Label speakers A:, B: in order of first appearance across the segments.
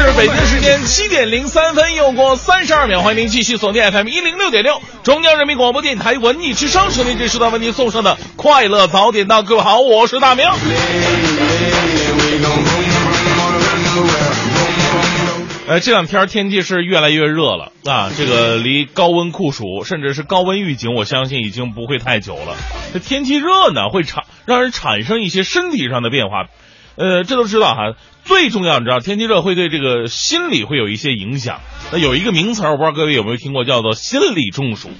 A: 是北京时间七点零三分，又过三十二秒，欢迎您继续锁定 FM 一零六点六，中央人民广播电台文艺之声，收听这时段为您送上的快乐早点到。各位好，我是大明。呃，这两天天气是越来越热了啊，这个离高温酷暑，甚至是高温预警，我相信已经不会太久了。这天气热呢，会产让人产生一些身体上的变化。呃，这都知道哈。最重要，你知道，天气热会对这个心理会有一些影响。那有一个名词，我不知道各位有没有听过，叫做心理中暑。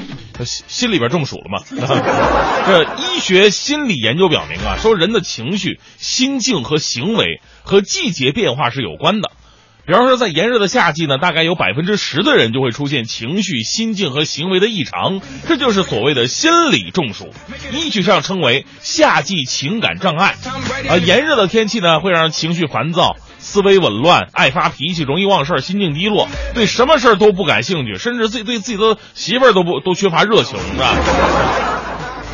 A: 心心里边中暑了嘛？这医学心理研究表明啊，说人的情绪、心境和行为和季节变化是有关的。比方说，在炎热的夏季呢，大概有百分之十的人就会出现情绪、心境和行为的异常，这就是所谓的心理中暑，医学上称为夏季情感障碍。啊，炎热的天气呢，会让人情绪烦躁、思维紊乱、爱发脾气、容易忘事儿心境低落，对什么事儿都不感兴趣，甚至自己对自己的媳妇儿都不都缺乏热情，是吧？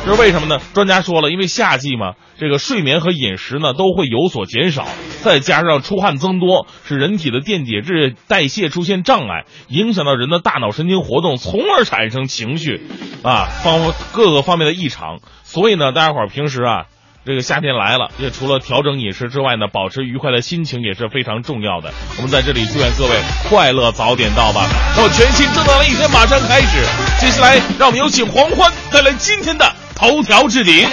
A: 这是为什么呢？专家说了，因为夏季嘛，这个睡眠和饮食呢都会有所减少，再加上出汗增多，使人体的电解质代谢出现障碍，影响到人的大脑神经活动，从而产生情绪，啊，方各个方面的异常。所以呢，大家伙儿平时啊，这个夏天来了，这除了调整饮食之外呢，保持愉快的心情也是非常重要的。我们在这里祝愿各位快乐早点到吧。那么全新正能量的一天马上开始，接下来让我们有请黄欢带来今天的。头条置顶，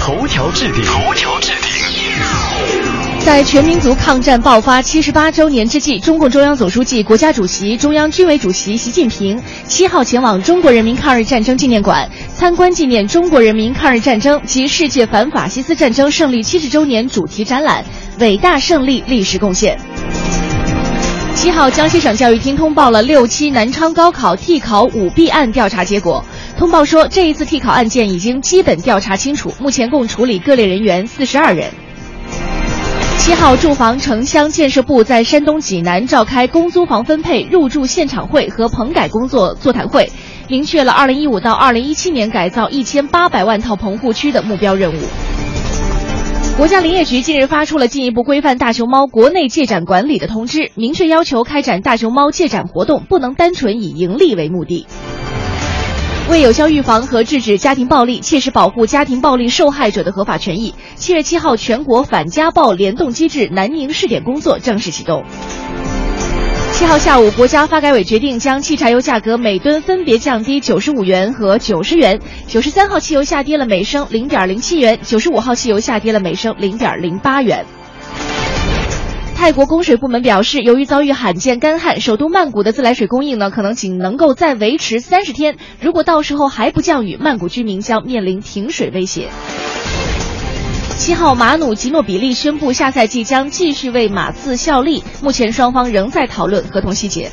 B: 头条置顶，头条置顶。
C: 在全民族抗战爆发七十八周年之际，中共中央总书记、国家主席、中央军委主席习近平七号前往中国人民抗日战争纪念馆参观纪念中国人民抗日战争及世界反法西斯战争胜利七十周年主题展览《伟大胜利历史贡献》。七号，江西省教育厅通报了六七南昌高考替考舞弊案调查结果。通报说，这一次替考案件已经基本调查清楚，目前共处理各类人员四十二人。七号，住房城乡建设部在山东济南召开公租房分配入住现场会和棚改工作座谈会，明确了二零一五到二零一七年改造一千八百万套棚户区的目标任务。国家林业局近日发出了进一步规范大熊猫国内借展管理的通知，明确要求开展大熊猫借展活动不能单纯以盈利为目的。为有效预防和制止家庭暴力，切实保护家庭暴力受害者的合法权益，七月七号，全国反家暴联动机制南宁试点工作正式启动。七号下午，国家发改委决定将汽柴油价格每吨分别降低九十五元和九十元。九十三号汽油下跌了每升零点零七元，九十五号汽油下跌了每升零点零八元。泰国供水部门表示，由于遭遇罕见干旱，首都曼谷的自来水供应呢，可能仅能够再维持三十天。如果到时候还不降雨，曼谷居民将面临停水威胁。七号，马努吉诺比利宣布下赛季将继续为马刺效力，目前双方仍在讨论合同细节。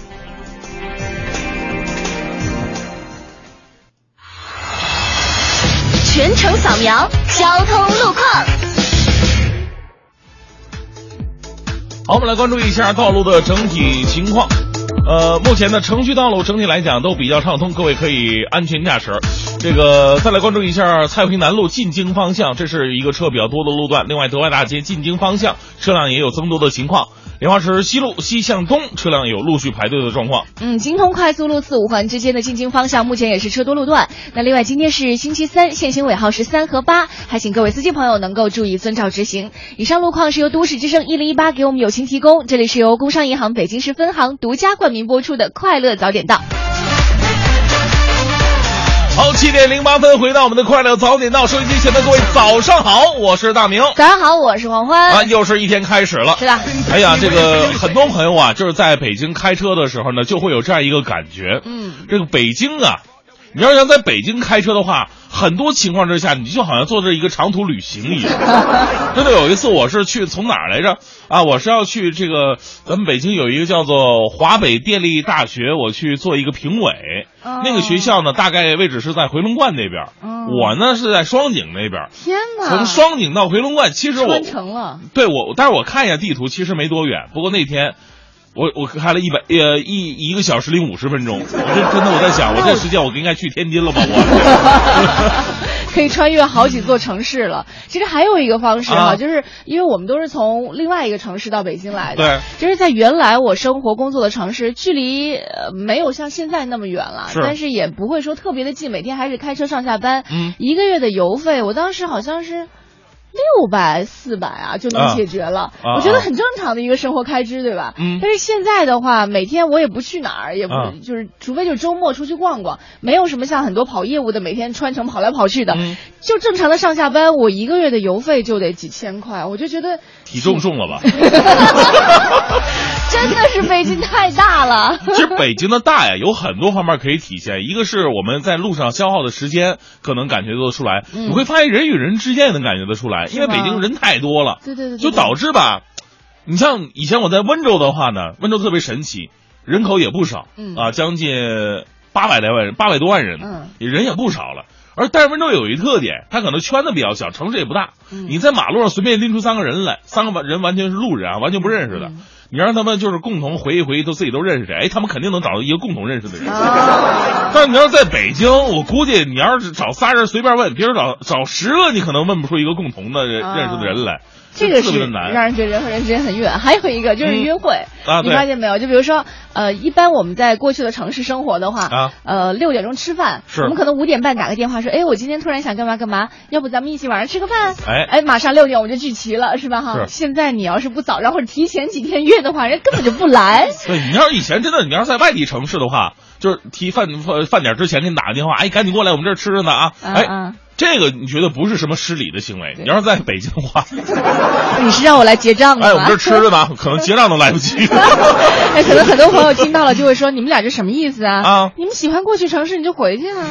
D: 全程扫描交通路况。
A: 好，我们来关注一下道路的整体情况。呃，目前的，城区道路整体来讲都比较畅通，各位可以安全驾驶。这个再来关注一下太平南路进京方向，这是一个车比较多的路段。另外，德外大街进京方向车辆也有增多的情况。莲花池西路西向东车辆有陆续排队的状况。
C: 嗯，京通快速路四五环之间的进京方向目前也是车多路段。那另外今天是星期三，限行尾号是三和八，还请各位司机朋友能够注意遵照执行。以上路况是由都市之声一零一八给我们友情提供，这里是由工商银行北京市分行独家冠名播出的《快乐早点到》。
A: 好，七点零八分，回到我们的快乐早点到，收音机前的各位早上好，我是大明。
C: 早上好，我是黄欢。
A: 啊，又是一天开始了。
C: 是的。
A: 哎呀，这个很多朋友啊，就是在北京开车的时候呢，就会有这样一个感觉。
C: 嗯。
A: 这个北京啊，你要想在北京开车的话，很多情况之下，你就好像坐着一个长途旅行一样。真的有一次，我是去从哪儿来着？啊，我是要去这个咱们北京有一个叫做华北电力大学，我去做一个评委。
C: 哦
A: 那个学校呢，大概位置是在回龙观那边。
C: 哦
A: 我呢是在双井那边。
C: 天哪！
A: 从双井到回龙观，其实我
C: 穿城了。
A: 对我，但是我看一下地图，其实没多远。不过那天。我我开了一百呃一一个小时零五十分钟，我这真的我在想，我这时间我应该去天津了吧？我
C: 可以穿越好几座城市了。其实还有一个方式哈、
A: 啊
C: 就是因为我们都是从另外一个城市到北京来的，
A: 对，
C: 就是在原来我生活工作的城市，距离呃没有像现在那么远了，但是也不会说特别的近，每天还是开车上下班，
A: 嗯，
C: 一个月的油费，我当时好像是。六百四百啊就能解决了，
A: 啊
C: 我觉得很正常的一个生活开支，对吧？
A: 嗯。
C: 但是现在的话，每天我也不去哪儿，也不、
A: 啊。
C: 就是，除非就是周末出去逛逛，没有什么像很多跑业务的每天穿城跑来跑去的，
A: 嗯。
C: 就正常的上下班，我一个月的油费就得几千块，我就觉得
A: 体重重了吧？
C: 真的是北京太大了。
A: 其实北京的大呀，有很多方面可以体现。一个是我们在路上消耗的时间，可能感觉得出来。
C: 嗯
A: 你会发现人与人之间也能感觉得出来，因为北京人太多了，
C: 对对对对
A: 就导致吧，你像以前我在温州的话呢，温州特别神奇，人口也不少，
C: 嗯
A: 啊，将近八百来万人，八百多万人，
C: 嗯
A: 也人也不少了。而但是温州有一特点，它可能圈子比较小，城市也不大。
C: 嗯
A: 你在马路上随便拎出三个人来，三个人完全是路人啊，完全不认识的。
C: 嗯
A: 你让他们就是共同回忆回忆，都自己都认识谁，哎，他们肯定能找到一个共同认识的人。
C: 啊，
A: 但是你要在北京，我估计你要是找仨人随便问，别人找找十个，你可能问不出一个共同的认识的人来，
C: 这个是。让人觉得人和人之间很远。还有一个就是
A: 嗯
C: 约会，你发现没有？就比如说，呃，一般我们在过去的城市生活的话，
A: 啊
C: 呃，六点钟吃饭，我们可能五点半打个电话说，哎，我今天突然想干嘛干嘛，要不咱们一起晚上吃个饭？
A: 哎
C: 哎，马上六点我就聚齐了，是吧？哈，现在你要是不早上或者提前几天约的话，人家根本就不来。
A: 对你要是以前真的，你要是在外地城市的话，就是提饭饭饭点之前给你打个电话，哎，赶紧过来，我们这儿吃着呢啊！哎，这个你觉得不是什么失礼的行为？你要是在北京的话，
C: 你是让我来结账的吗？
A: 哎，我们这儿吃着呢，可能结账都来不及。
C: 哎，可能很多朋友听到了就会说：“你们俩这什么意思啊？
A: 啊
C: 你们喜欢过去城市你就回去啊，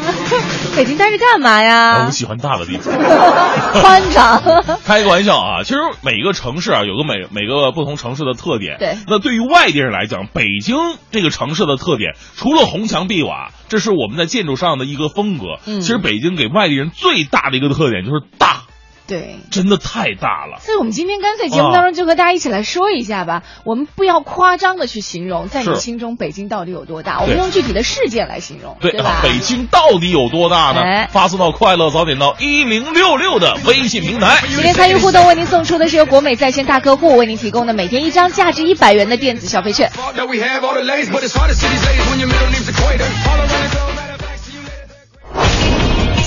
C: 北京待着干嘛
A: 我
C: 呀
A: 我？喜欢大的地方。
C: 宽敞。
A: 开个玩笑啊，其实每个城市啊，有个每每个不同城市的特点。
C: 对
A: 那对于外地人来讲，北京这个城市的特点，除了红墙碧瓦，这是我们在建筑上的一个风格。
C: 嗯
A: 其实北京给外地人最大的一个特点就是大，
C: 对。
A: 真的太大了。
C: 所以，我们今天干脆节目当中就和大家一起来说一下吧。我们不要夸张的去形容，在你心中北京到底有多大？我们用具体的事件来形容，
A: 对
C: 吧？
A: 北京到底有多大呢？
C: 哎
A: 发送到快乐早点到一零六六的微信平台。
C: 今天参与互动，为您送出的是由国美在线大客户为您提供的每天一张价值一百元的电子消费券。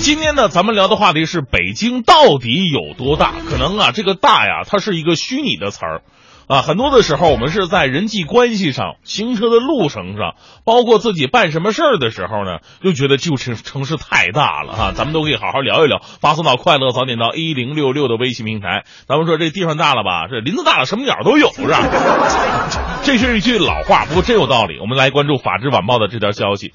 A: 今天呢，咱们聊的话题是北京到底有多大？可能啊，这个大呀，它是一个虚拟的词儿。啊，很多的时候，我们是在人际关系上、行车的路程上，包括自己办什么事儿的时候呢，就觉得旧城城市太大了哈、咱们都可以好好聊一聊，发送到快乐早点到一零六六的微信平台。咱们说这地方大了吧？这林子大了，什么鸟都有是吧？这是一句老话，不过真有道理。我们来关注《法制晚报》的这条消息。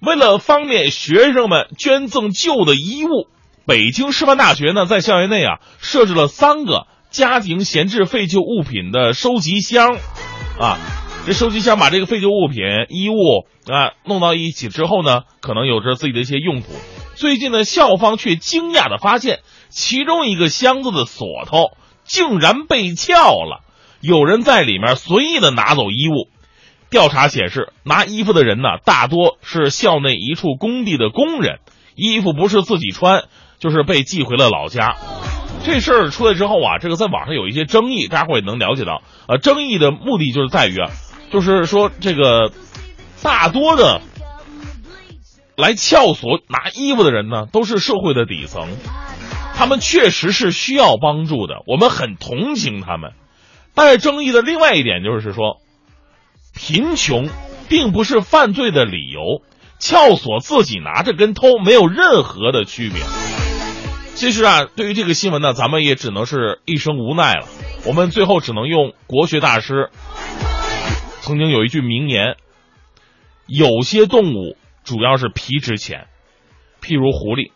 A: 为了方便学生们捐赠旧的衣物，北京师范大学呢在校园内啊设置了三个家庭闲置废旧物品的收集箱，啊，这收集箱把这个废旧物品、衣物啊弄到一起之后呢，可能有着自己的一些用途。最近呢，校方却惊讶的发现，其中一个箱子的锁头竟然被撬了，有人在里面随意的拿走衣物。调查显示，拿衣服的人呢，大多是校内一处工地的工人，衣服不是自己穿，就是被寄回了老家。这事儿出来之后啊，这个在网上有一些争议，大家伙也能了解到。呃，争议的目的就是在于啊，就是说这个大多的来撬锁拿衣服的人呢，都是社会的底层，他们确实是需要帮助的，我们很同情他们。但是争议的另外一点就是说，贫穷并不是犯罪的理由，撬锁自己拿着跟偷没有任何的区别。其实啊，对于这个新闻呢，咱们也只能是一声无奈了。我们最后只能用国学大师曾经有一句名言：有些动物主要是皮值钱，譬如狐狸；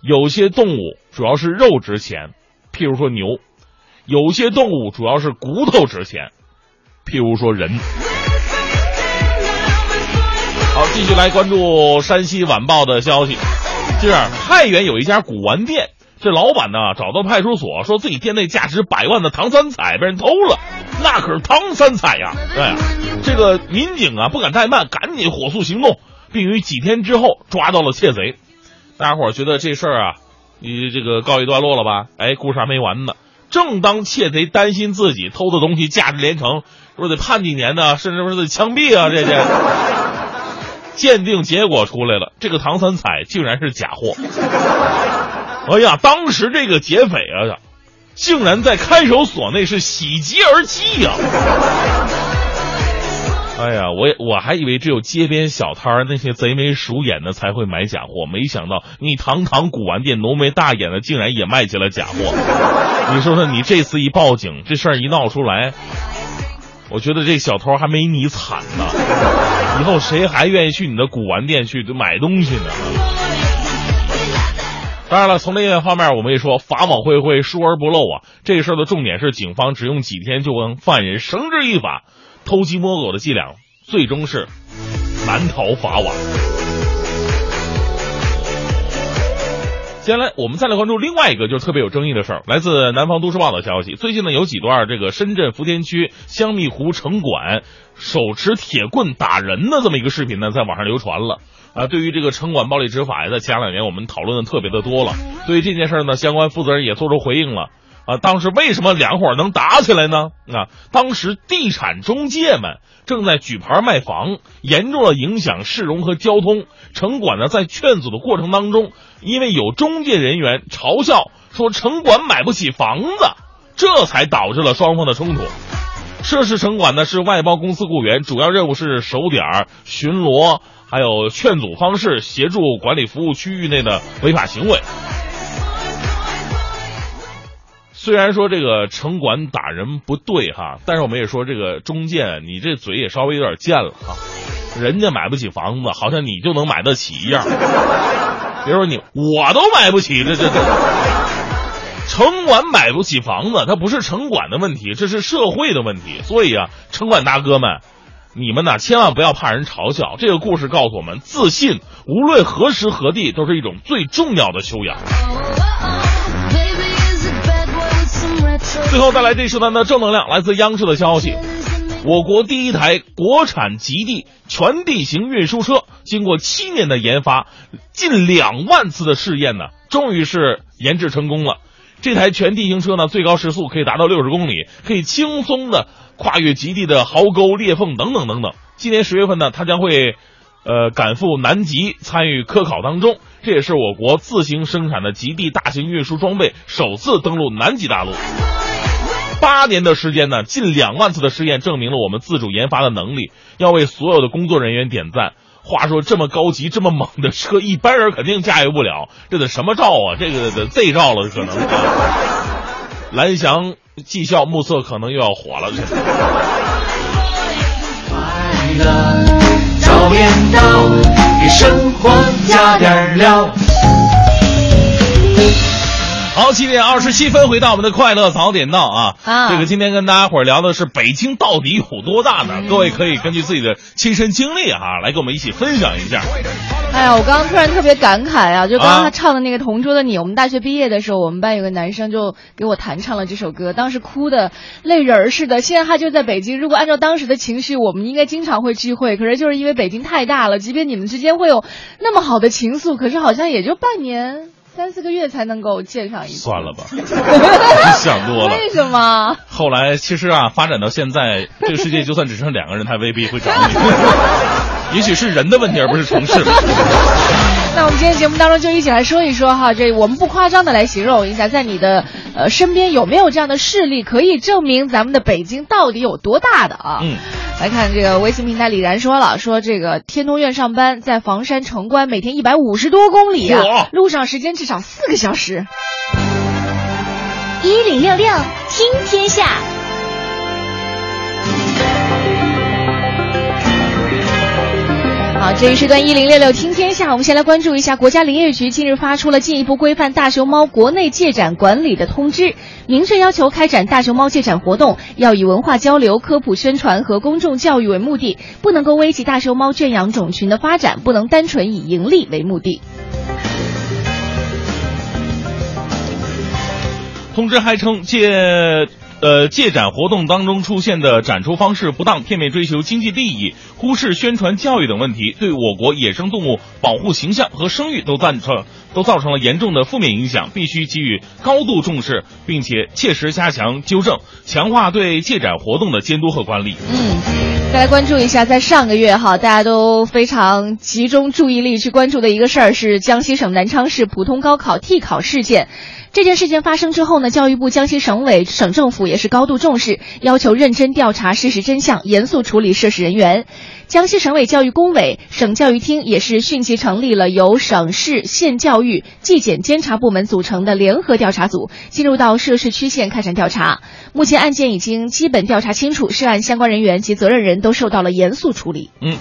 A: 有些动物主要是肉值钱，譬如说牛；有些动物主要是骨头值钱，譬如说人。好，继续来关注山西晚报的消息。近日，太原有一家古玩店，这老板呢找到派出所，说自己店内价值百万的唐三彩被人偷了，那可是唐三彩呀！对，这个民警啊不敢怠慢，赶紧火速行动，并于几天之后抓到了窃贼。大家伙觉得这事儿啊，你这个告一段落了吧？哎，故事还没完呢。正当窃贼担心自己偷的东西价值连城，说得判几年呢，甚至说得枪毙啊，这这。鉴定结果出来了，这个唐三彩竟然是假货。哎呀，当时这个劫匪啊，竟然在看守所内是喜极而泣呀！哎呀，我我还以为只有街边小摊儿那些贼眉鼠眼的才会买假货，没想到你堂堂古玩店浓眉大眼的，竟然也卖起了假货。你说说，你这次一报警，这事儿一闹出来。我觉得这小偷还没你惨呢，以后谁还愿意去你的古玩店去买东西呢？当然了，从另一方面，我们也说法网恢恢，疏而不漏啊。这事儿的重点是，警方只用几天就跟犯人绳之以法，偷鸡摸狗的伎俩最终是难逃法网。接下来，我们再来关注另外一个就是特别有争议的事儿。来自南方都市报的消息，最近呢有几段这个深圳福田区香蜜湖城管手持铁棍打人的这么一个视频呢，在网上流传了。啊，对于这个城管暴力执法呀，在前两年我们讨论的特别的多了。对于这件事儿呢，相关负责人也做出回应了。啊，当时为什么两伙能打起来呢？啊，当时地产中介们正在举牌卖房，严重的影响市容和交通。城管呢在劝阻的过程当中，因为有中介人员嘲笑说城管买不起房子，这才导致了双方的冲突。涉事城管呢是外包公司雇员，主要任务是守点、巡逻，还有劝阻方式，协助管理服务区域内的违法行为。虽然说这个城管打人不对哈，但是我们也说这个中介，你这嘴也稍微有点贱了哈。人家买不起房子，好像你就能买得起一样。别说你，我都买不起，这这这。城管买不起房子，它不是城管的问题，这是社会的问题。所以啊，城管大哥们，你们呐千万不要怕人嘲笑。这个故事告诉我们，自信无论何时何地都是一种最重要的修养。最后带来这一时段的正能量，来自央视的消息：我国第一台国产极地全地形运输车，经过七年的研发，近两万次的试验呢，终于是研制成功了。这台全地形车呢，最高时速可以达到六十公里，可以轻松的跨越极地的壕沟、裂缝等等等等。今年十月份呢，它将会，呃，赶赴南极参与科考当中。这也是我国自行生产的极地大型运输装备首次登陆南极大陆。八年的时间呢，近两万次的试验证明了我们自主研发的能力，要为所有的工作人员点赞。话说这么高级、这么猛的车，一般人肯定驾驭不了，这得什么照啊？这个得 Z 照了，可能。蓝翔技校目测可能又要火了。
E: 快乐早点到，给生活加点料。
A: 好，七点二十七分，回到我们的快乐早点到啊！
C: 啊
A: 这个今天跟大家伙儿聊的是北京到底有多大呢？各位可以根据自己的亲身经历啊，来跟我们一起分享一下。
C: 哎呀，我刚刚突然特别感慨啊，就刚刚
A: 啊
C: 他唱的那个《同桌的你》，我们大学毕业的时候，我们班有个男生就给我弹唱了这首歌，当时哭的泪人儿似的。现在他就在北京，如果按照当时的情绪，我们应该经常会聚会，可是就是因为北京太大了，即便你们之间会有那么好的情愫，可是好像也就半年。三四个月才能够见上一次，
A: 算了吧，你想多了。
C: 为什么？
A: 后来其实啊，发展到现在，这个世界就算只剩两个人，他未必会找你。也许是人的问题，而不是城市。
C: 那我们今天节目当中就一起来说一说哈，这我们不夸张的来形容一下，在你的呃身边有没有这样的事例，可以证明咱们的北京到底有多大的啊？
A: 嗯，
C: 来看这个微信平台李然说了，说这个天通苑上班，在房山城关，每天一百五十多公里啊，路上时间至少四个小时。
D: 一零六六听天下，
C: 好，这一时段一零六六听天下，我们先来关注一下，国家林业局近日发出了进一步规范大熊猫国内借展管理的通知，明确要求开展大熊猫借展活动要以文化交流、科普宣传和公众教育为目的，不能够危及大熊猫圈养种群的发展，不能单纯以盈利为目的。
A: 通知还称，借呃借展活动当中出现的展出方式不当、片面追求经济利益、忽视宣传教育等问题，对我国野生动物保护形象和声誉都造成都造成了严重的负面影响，必须给予高度重视，并且切实加强纠正，强化对借展活动的监督和管理。
C: 嗯，再来关注一下，在上个月哈，大家都非常集中注意力去关注的一个事儿是江西省南昌市普通高考替考事件。这件事件发生之后呢，教育部、江西省委、省政府也是高度重视，要求认真调查事实真相，严肃处理涉事人员。江西省委教育工委、省教育厅也是迅即成立了由省市县教育、纪检监察部门组成的联合调查组，进入到涉事区县开展调查。目前案件已经基本调查清楚，涉案相关人员及责任人都受到了严肃处理。
A: 嗯，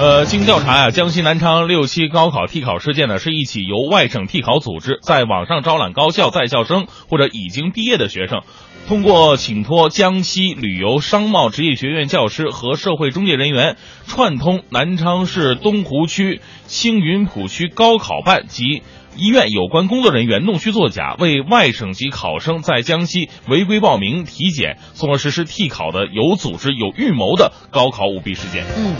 A: 呃，经调查呀、江西南昌六七高考替考事件呢，是一起由外省替考组织在网上招揽高校在校生或者已经毕业的学生，通过请托江西旅游商贸职业学院教师和社会中介人员，串通南昌市东湖区青云谱区高考办及。医院有关工作人员弄虚作假，为外省籍考生在江西违规报名、体检，从而实施替考的有组织、有预谋的高考舞弊事件。
C: 嗯。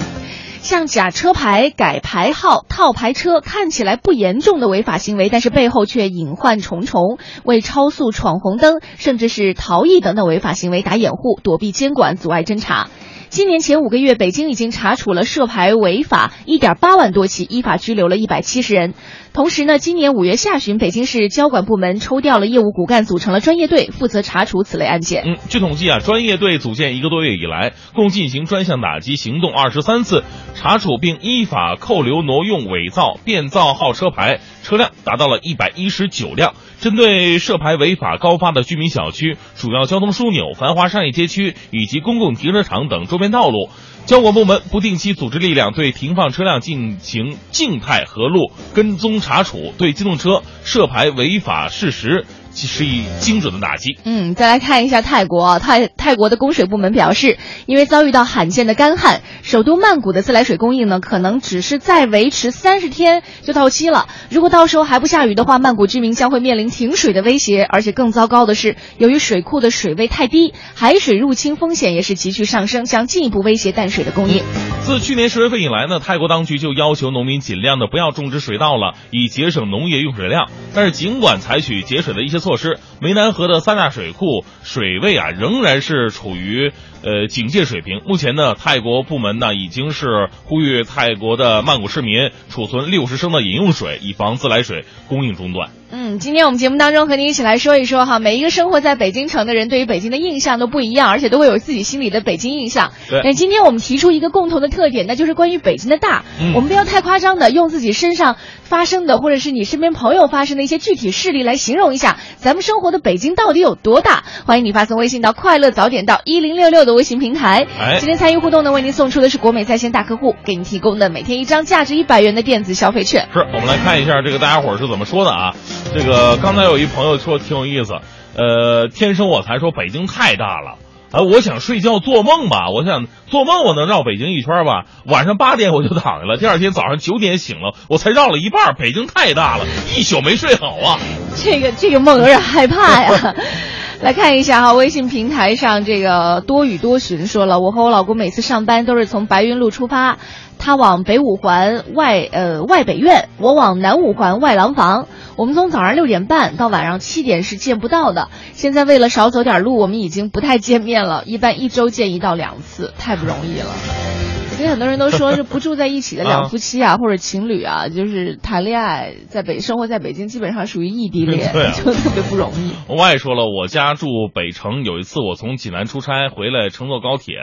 C: 像假车牌、改牌号、套牌车，看起来不严重的违法行为，但是背后却隐患重重，为超速、闯红灯，甚至是逃逸等等违法行为打掩护，躲避监管，阻碍侦查。今年前五个月，北京已经查处了涉牌违法一点八万多起，依法拘留了一百七十人。同时呢，今年五月下旬，北京市交管部门抽调了业务骨干，组成了专业队，负责查处此类案件。
A: 嗯，据统计啊，专业队组建一个多月以来，共进行专项打击行动二十三次，查处并依法扣留挪用、伪造、变造号车牌车辆达到了一百一十九辆。针对涉牌违法高发的居民小区、主要交通枢纽、繁华商业街区以及公共停车场等周边道路，交管部门不定期组织力量对停放车辆进行静态核路、跟踪查处，对机动车涉牌违法事实施以精准的打击。
C: 嗯，再来看一下泰国啊，泰泰国的供水部门表示，因为遭遇到罕见的干旱，首都曼谷的自来水供应呢，可能只是再维持三十天就到期了。如果到时候还不下雨的话，曼谷居民将会面临停水的威胁。而且更糟糕的是，由于水库的水位太低，海水入侵风险也是急剧上升，将进一步威胁淡水的供应。
A: 自去年十月份以来呢，泰国当局就要求农民尽量的不要种植水稻了，以节省农业用水量。但是尽管采取节水的一些措措施，湄南河的三大水库水位啊仍然是处于呃警戒水平。目前呢，泰国部门呢已经是呼吁泰国的曼谷市民储存六十升的饮用水，以防自来水供应中断。
C: 嗯，今天我们节目当中和您一起来说一说哈，每一个生活在北京城的人对于北京的印象都不一样，而且都会有自己心里的北京印象。
A: 对
C: 那今天我们提出一个共同的特点，那就是关于北京的大。
A: 嗯
C: 我们不要太夸张的用自己身上发生的，或者是你身边朋友发生的一些具体事例来形容一下咱们生活的北京到底有多大。欢迎你发送微信到快乐早点到一零六六的微信平台。
A: 哎
C: 今天参与互动呢，为您送出的是国美在线大客户给您提供的每天一张价值一百元的电子消费券。
A: 是我们来看一下这个大家伙儿是怎么说的啊？这个刚才有一朋友说挺有意思，呃，天生我才说北京太大了。啊，我想睡觉做梦吧，我想做梦，我能绕北京一圈吧。晚上八点我就躺下了，第二天早上九点醒了，我才绕了一半。北京太大了，一宿没睡好啊。
C: 这个这个梦有点害怕呀。来看一下哈，微信平台上这个多雨多寻说了，我和我老公每次上班都是从白云路出发。他往北五环外呃外北苑，我往南五环外廊坊。我们从早上六点半到晚上七点是见不到的。现在为了少走点路，我们已经不太见面了，一般一周见一到两次，太不容易了。所以很多人都说是不住在一起的两夫妻啊，或者情侣啊，就是谈恋爱在北生活在北京，基本上属于异地恋，就特别不容易。
A: 我也说了，我家住北城，有一次我从济南出差回来，乘坐高铁，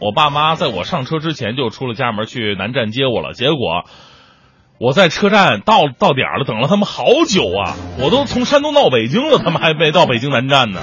A: 我爸妈在我上车之前就出了家门去南站接我了，结果我在车站到到点了，等了他们好久啊，我都从山东到北京了，他们还没到北京南站呢。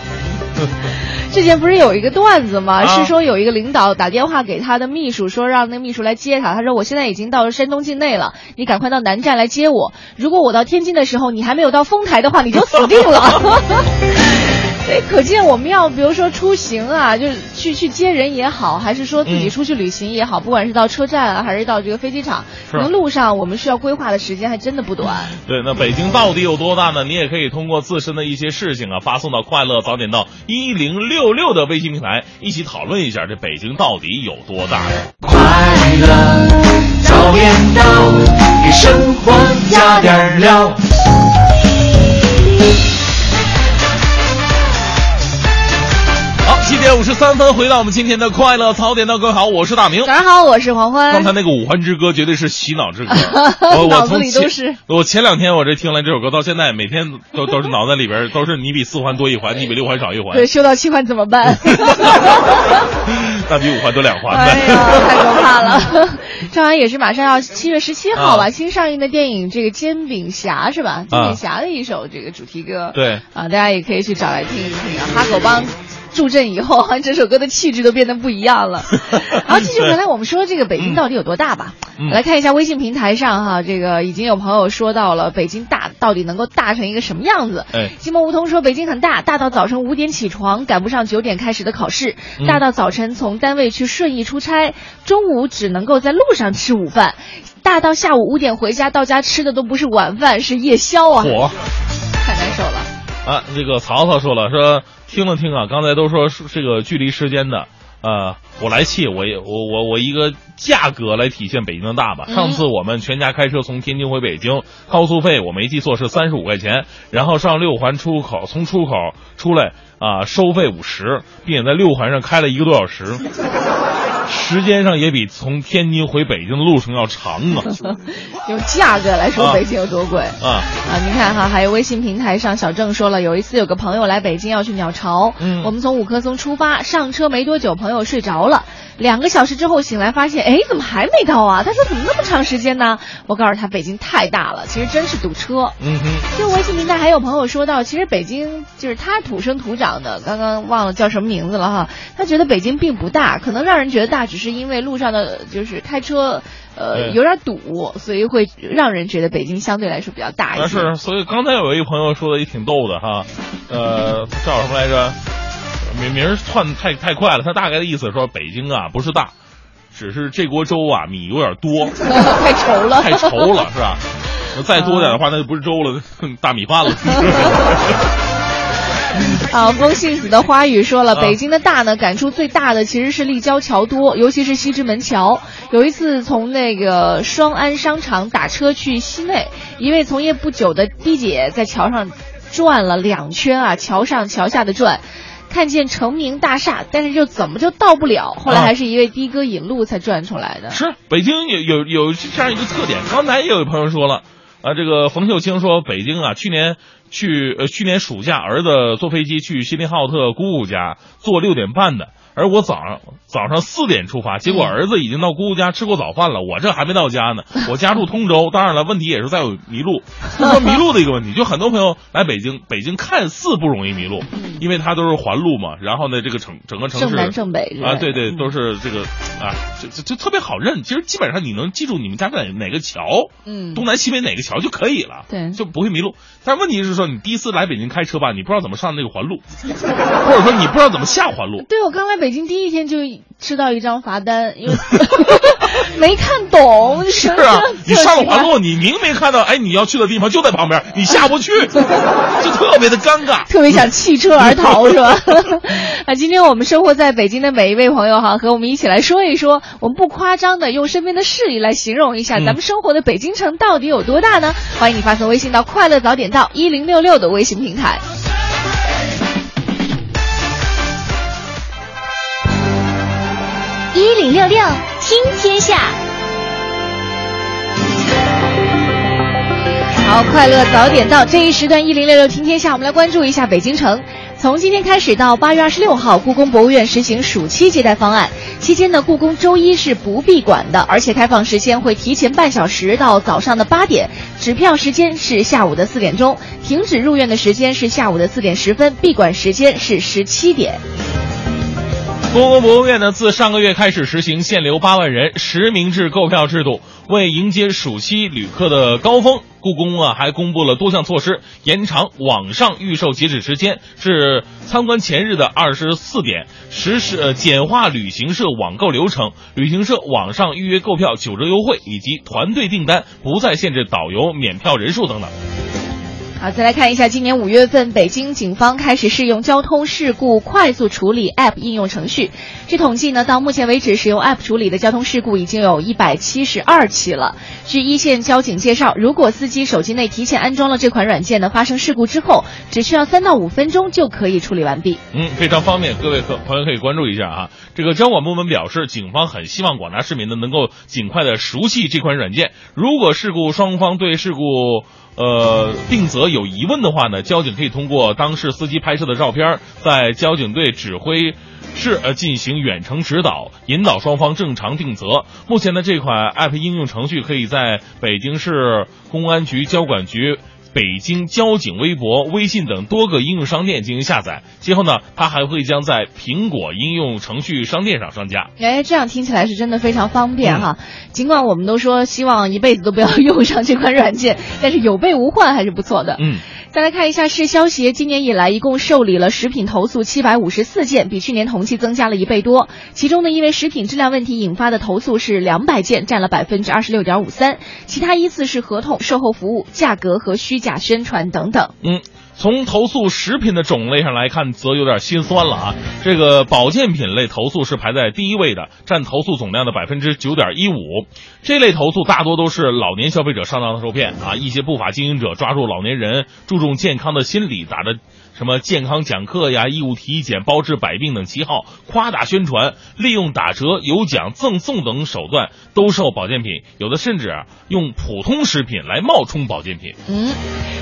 C: 之前不是有一个段子吗？是说有一个领导打电话给他的秘书，说让那秘书来接他。他说我现在已经到了山东境内了，你赶快到南站来接我。如果我到天津的时候你还没有到丰台的话，你就死定了。对，可见我们要比如说出行啊，就是去去接人也好，还是说自己出去旅行也好，不管是到车站啊，还是到这个飞机场，可能路上我们需要规划的时间还真的不短。
A: 对，那北京到底有多大呢？你也可以通过自身的一些事情啊，发送到快乐早点到一零六六的微信平台，一起讨论一下这北京到底有多大。
E: 快乐早点到，给生活加点料。
A: 点五十三分，回到我们今天的快乐槽点的各位好，我是大明。
C: 早上好，我是黄欢。
A: 刚才那个五环之歌绝对是洗脑之歌，
C: 我脑子里都是。
A: 我前两天我这听了这首歌，到现在每天都都是脑袋里边 都是你比四环多一环，你比六环少一环。
C: 对，修到七环怎么办？
A: 那比五环多两环。
C: 哎呀，太可怕了！这好像也是马上要七月十七号吧，新上映的电影这个《煎饼侠》是吧？煎饼侠的一首这个主题歌。
A: 对
C: 啊，大家也可以去找来听一听啊，哈狗帮。助阵以后，好 像这首歌的气质都变得不一样了。好，继续回来，我们说这个北京到底有多大吧？来看一下微信平台上哈，这个已经有朋友说到了北京大到底能够大成一个什么样子？
A: 哎，
C: 寂寞梧桐说北京很大，大到早晨五点起床赶不上九点开始的考试，大到早晨从单位去顺义出差，中午只能够在路上吃午饭，大到下午五点回家到家吃的都不是晚饭是夜宵啊！
A: 火，
C: 太难受了。
A: 啊，这个曹操说了说。听了听啊，刚才都说这个距离时间的，呃，我来气，我也我我我一个价格来体现北京的大吧。上次我们全家开车从天津回北京，高速费我没记错是三十五块钱，然后上六环出口，从出口出来啊收费五十，并且在六环上开了一个多小时。时间上也比从天津回北京的路程要长啊！
C: 用价格来说，北京有多贵
A: 啊？
C: 啊！您看哈，还有微信平台上小郑说了，有一次有个朋友来北京要去鸟巢，
A: 嗯，
C: 我们从五棵松出发，上车没多久，朋友睡着了，两个小时之后醒来发现，哎，怎么还没到啊？他说怎么那么长时间呢？我告诉他，北京太大了，其实真是堵车。
A: 嗯哼。
C: 就微信平台还有朋友说到，其实北京就是他土生土长的，刚刚忘了叫什么名字了哈，他觉得北京并不大，可能让人觉得大。只是因为路上的就是开车，呃，有点堵，所以会让人觉得北京相对来说比较大一些。
A: 是，所以刚才有一个朋友说的也挺逗的哈，呃，叫什么来着？名名窜太太快了，他大概的意思说北京啊不是大，只是这锅粥啊米有点多，
C: 太稠了，
A: 太稠了是吧？再多点的话，那就不是粥了，大米饭了。
C: 好，风信子的花语说了，北京的大呢，感触最大的其实是立交桥多，尤其是西直门桥。有一次从那个双安商场打车去西内，一位从业不久的的姐在桥上转了两圈啊，桥上桥下的转，看见成名大厦，但是就怎么就到不了。后来还是一位的哥引路才转出来的。
A: 是北京有有有这样一个特点，刚才也有朋友说了。啊，这个冯秀清说，北京啊，去年去呃去年暑假，儿子坐飞机去锡林浩特姑姑家，坐六点半的，而我早上早上四点出发，结果儿子已经到姑姑家吃过早饭了，我这还没到家呢。我家住通州，当然了，问题也是在有迷路，就说迷路的一个问题。就很多朋友来北京，北京看似不容易迷路，因为它都是环路嘛。然后呢，这个城整个城市
C: 正南正北是
A: 啊，对对，都是这个啊，就就就特别好认。其实基本上你能记住你们家在哪个桥，
C: 嗯
A: 东南西北哪个桥就可以了，
C: 对
A: 就不会迷路。但问题是说，你第一次来北京开车吧，你不知道怎么上那个环路，或者说你不知道怎么下环路。
C: 对，我刚来北京第一天就吃到一张罚单，因为 没看懂。是
A: 是啊，你上了环路，你明明看到，哎，你要去的地方就在旁边，你下不去，就特别的尴尬。
C: 特别想弃车而逃，是吧？啊，今天我们生活在北京的每一位朋友哈，和我们一起来说一说，我们不夸张的用身边的事例来形容一下，
A: 嗯
C: 咱们生活的北京城到底有多大呢？欢迎你发送微信到“快乐早点到”一零六六的微信平台。
D: 一零六六听天下，
C: 好，快乐早点到这一时段一零六六听天下，我们来关注一下北京城。从今天开始到八月二十六号，故宫博物院实行暑期接待方案。期间呢，故宫周一是不闭馆的，而且开放时间会提前半小时到早上的八点，止票时间是下午的四点钟，停止入院的时间是下午的四点十分，闭馆时间是十七点。
A: 故宫博物院呢，自上个月开始实行限流八万人实名制购票制度，为迎接暑期旅客的高峰，故宫啊还公布了多项措施，延长网上预售截止时间至参观前日的二十四点，实施呃简化旅行社网购流程，旅行社网上预约购票九折优惠，以及团队订单不再限制导游免票人数等等。
C: 好，再来看一下，今年五月份，北京警方开始试用交通事故快速处理 App 应用程序。据统计呢，到目前为止，使用 App 处理的交通事故已经有一百七十二起了。据一线交警介绍，如果司机手机内提前安装了这款软件呢，发生事故之后，只需要三到五分钟就可以处理完毕。
A: 嗯，非常方便，各位客朋友可以关注一下啊。这个交管部门表示，警方很希望广大市民呢能够尽快的熟悉这款软件。如果事故双方对事故呃定责有疑问的话呢，交警可以通过当事司机拍摄的照片，在交警队指挥。室呃进行远程指导，引导双方正常定责。目前呢，这款 App 应用程序可以在北京市公安局交管局北京交警微博、微信等多个应用商店进行下载。今后呢，它还会将在苹果应用程序商店上上架。
C: 哎，这样听起来是真的非常方便
A: 嗯
C: 哈。尽管我们都说希望一辈子都不要用上这款软件，但是有备无患还是不错的。
A: 嗯。
C: 再来看一下市消协今年以来一共受理了食品投诉七百五十四件，比去年同期增加了一倍多。其中呢，因为食品质量问题引发的投诉是两百件，占了百分之二十六点五三，其他依次是合同、售后服务、价格和虚假宣传等等。
A: 嗯。从投诉食品的种类上来看，则有点心酸了啊。这个保健品类投诉是排在第一位的，占投诉总量的百分之九点一五。这类投诉大多都是老年消费者上当受骗啊，一些不法经营者抓住老年人注重健康的心理，打着什么健康讲课呀、义务体检、包治百病等旗号，夸大宣传，利用打折、有奖赠送等手段兜售保健品，有的甚至啊用普通食品来冒充保健品。
C: 嗯。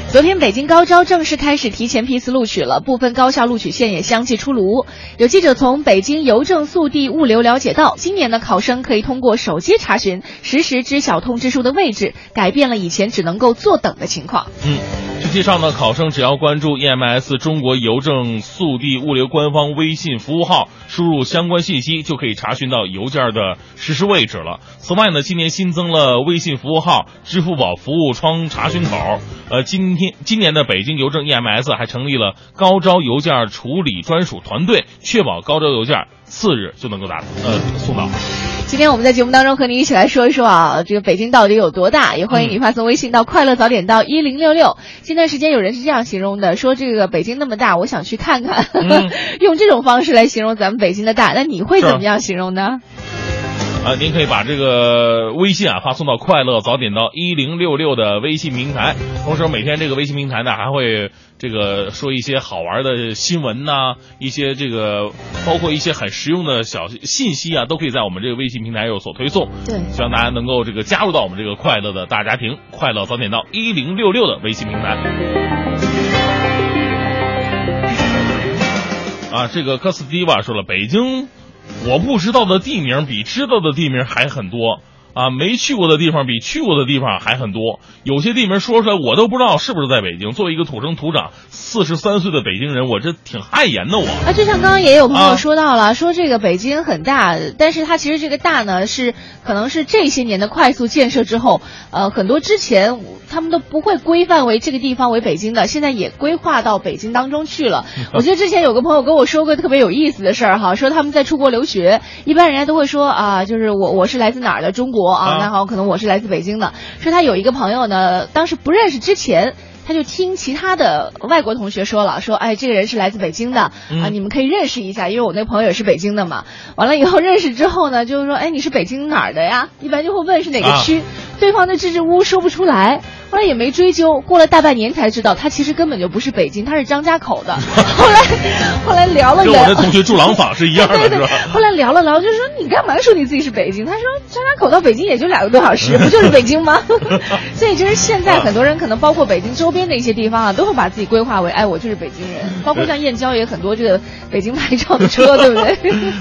C: 昨天，北京高招正式开始提前批次录取了，部分高校录取线也相继出炉。有记者从北京邮政速递物流了解到，今年的考生可以通过手机查询，实时知晓通知书的位置，改变了以前只能够坐等的情况。
A: 嗯，实际上呢，考生只要关注 EMS 中国邮政速递物流官方微信服务号，输入相关信息，就可以查询到邮件的实时位置了。此外呢，今年新增了微信服务号、支付宝服务窗查询口。呃，今天今年的北京邮政 EMS 还成立了高招邮件处理专属团队，确保高招邮件次日就能够达呃送到。
C: 今天我们在节目当中和你一起来说一说啊，这个北京到底有多大？也欢迎你发送微信到“快乐早点到一零六六”。近段时间有人是这样形容的，说这个北京那么大，我想去看看，
A: 嗯、
C: 用这种方式来形容咱们北京的大。那你会怎么样形容呢？
A: 啊，您可以把这个微信啊发送到“快乐早点到一零六六”的微信平台，同时每天这个微信平台呢还会这个说一些好玩的新闻呐、一些这个包括一些很实用的小信息啊，都可以在我们这个微信平台有所推送。
C: 对，
A: 希望大家能够这个加入到我们这个快乐的大家庭，快乐早点到一零六六的微信平台。啊，这个科斯蒂瓦说了，北京我不知道的地名比知道的地名还很多。啊，没去过的地方比去过的地方还很多，有些地名说出来我都不知道是不是在北京。作为一个土生土长四十三岁的北京人，我这挺汗颜的我。
C: 啊，就像刚刚也有朋友说到了，说这个北京很大，但是它其实这个大呢是可能是这些年的快速建设之后，呃，很多之前他们都不会规范为这个地方为北京的，现在也规划到北京当中去了。我记得之前有个朋友跟我说过特别有意思的事儿哈，说他们在出国留学，一般人家都会说啊，就是我我是来自哪儿的中国。啊，那好，可能我是来自北京的。说他有一个朋友呢，当时不认识之前，他就听其他的外国同学说了，说哎，这个人是来自北京的啊，你们可以认识一下，因为我那朋友也是北京的嘛。完了以后认识之后呢，就是说，哎，你是北京哪儿的呀？一般就会问是哪个区，对方就支支吾吾说不出来。后来也没追究，过了大半年才知道，他其实根本就不是北京，他是张家口的。后来，后来聊了聊，
A: 跟我的同学住廊坊是一样的，对对？
C: 后来聊了聊，就说你干嘛说你自己是北京？他说张家口到北京也就两个多小时，不就是北京吗？所以就是现在很多人可能包括北京周边的一些地方啊，都会把自己规划为哎，我就是北京人。包括像燕郊也很多这个北京牌照的车，对不对？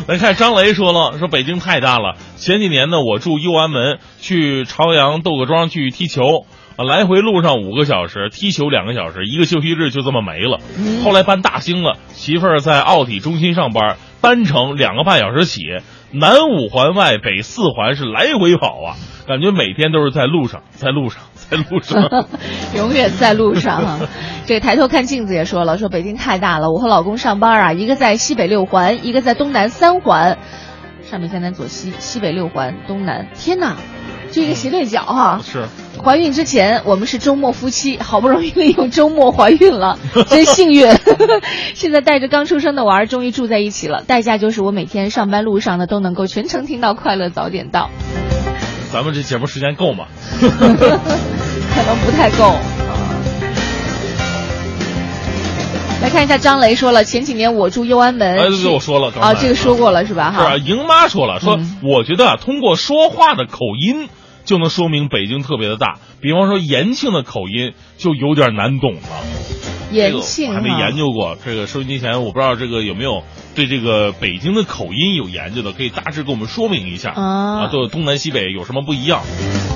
A: 来看张雷说了，说北京太大了。前几年呢，我住右安门，去朝阳窦各庄去踢球。啊，来回路上五个小时，踢球两个小时，一个休息日就这么没了。后来搬大兴了，媳妇儿在奥体中心上班，单程两个半小时起，南五环外北四环是来回跑啊，感觉每天都是在路上，在路上，在路上，
C: 永远在路上。这抬头看镜子也说了，说北京太大了，我和老公上班啊，一个在西北六环，一个在东南三环，上北下南左西，西北六环，东南，天哪！就一个斜对角哈，
A: 是
C: 怀孕之前我们是周末夫妻，好不容易利用周末怀孕了，真幸运。现在带着刚出生的娃儿，终于住在一起了，代价就是我每天上班路上呢都能够全程听到《快乐早点到》。
A: 咱们这节目时间够吗？
C: 可能不太够。来看一下，张雷说了，前几年我住右安门。
A: 哎，对对，我说了
C: 啊，这个说过了是吧？
A: 哈是啊，莹妈说了，说我觉得啊，通过说话的口音就能说明北京特别的大。比方说延庆的口音就有点难懂了。
C: 延庆
A: 还没研究过，这个收音机前我不知道这个有没有对这个北京的口音有研究的，可以大致给我们说明一下啊，都东南西北有什么不一样？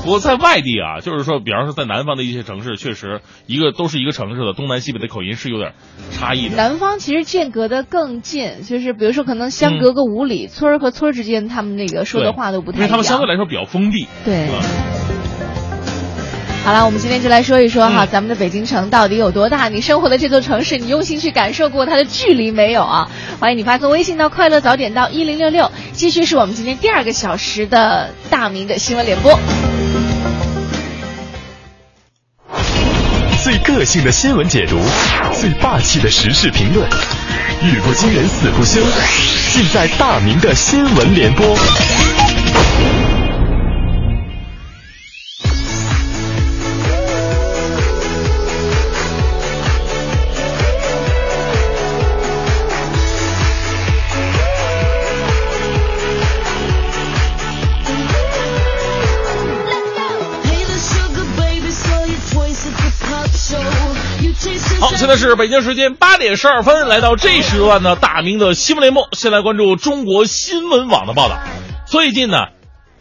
A: 不过在外地啊，就是说，比方说在南方的一些城市，确实一个都是一个城市的东南西北的口音是有点差异的。
C: 南方其实间隔的更近，就是比如说可能相隔个五里，村儿和村儿之间他们那个说的话都不太一样，
A: 因为他们相对来说比较封闭。
C: 对。好了，我们今天就来说一说哈，咱们的北京城到底有多大？你生活的这座城市，你用心去感受过它的距离没有啊？欢迎你发送微信到“快乐早点到一零六六”，继续是我们今天第二个小时的大明的新闻联播。
F: 最个性的新闻解读，最霸气的时事评论，语不惊人死不休，尽在大明的新闻联播。
A: 好，现在是北京时间八点十二分，来到这时段呢，大明的新闻联播，先来关注中国新闻网的报道。最近呢，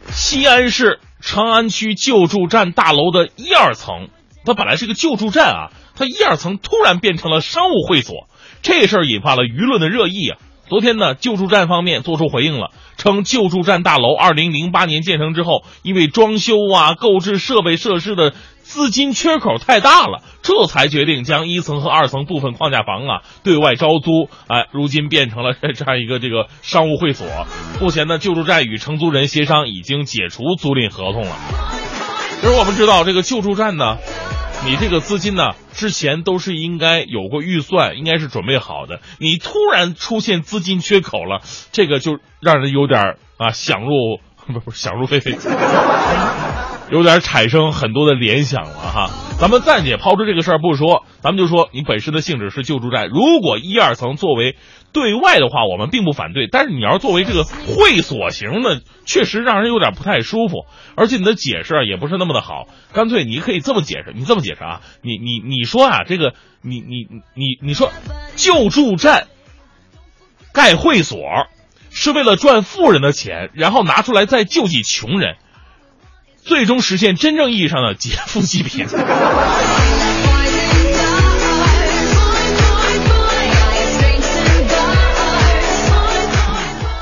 A: 西安市长安区救助站大楼的一二层，它本来是个救助站啊，它一二层突然变成了商务会所，这事儿引发了舆论的热议啊。昨天呢，救助站方面做出回应了，称救助站大楼二零零八年建成之后，因为装修啊、购置设备设施的。资金缺口太大了，这才决定将一层和二层部分框架房啊对外招租。哎，如今变成了 这样一个这个商务会所。目前呢，救助站与承租人协商，已经解除租赁合同了。其实我们知道，这个救助站呢，你这个资金呢，之前都是应该有过预算，应该是准备好的。你突然出现资金缺口了，这个就让人有点啊想入 不不想入非非。有点产生很多的联想了哈，咱们暂且抛出这个事儿不说，咱们就说你本身的性质是救助站，如果一二层作为对外的话，我们并不反对，但是你要作为这个会所型的，确实让人有点不太舒服，而且你的解释啊也不是那么的好，干脆你可以这么解释，你这么解释啊，你你你说啊，这个你你你你说救助站盖会所。是为了赚富人的钱，然后拿出来再救济穷人，最终实现真正意义上的劫富济贫。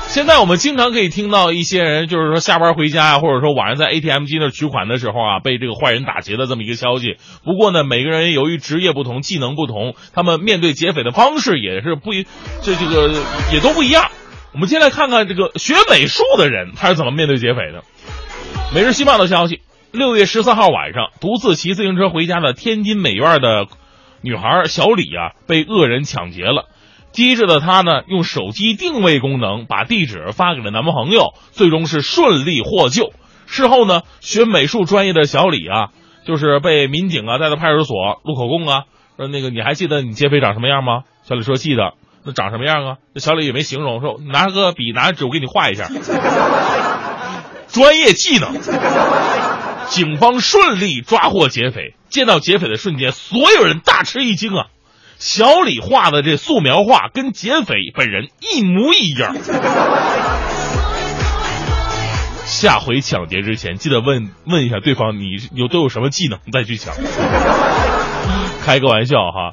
A: 现在我们经常可以听到一些人，就是说下班回家啊，或者说晚上在 ATM 机那取款的时候啊，被这个坏人打劫的这么一个消息。不过呢，每个人由于职业不同、技能不同，他们面对劫匪的方式也是不一，这这个也都不一样。我们先来看看这个学美术的人他是怎么面对劫匪的。每日新报的消息：六月十三号晚上，独自骑自行车回家的天津美院的女孩小李啊，被恶人抢劫了。机智的她呢，用手机定位功能把地址发给了男朋友，最终是顺利获救。事后呢，学美术专业的小李啊，就是被民警啊带到派出所录口供啊，说那个你还记得你劫匪长什么样吗？小李说记得。那长什么样啊？那小李也没形容，说拿个笔拿纸我给你画一下。专业技能，警方顺利抓获劫匪。见到劫匪的瞬间，所有人大吃一惊啊！小李画的这素描画跟劫匪本人一模一样。下回抢劫之前，记得问问一下对方，你有都有什么技能再去抢。开个玩笑哈，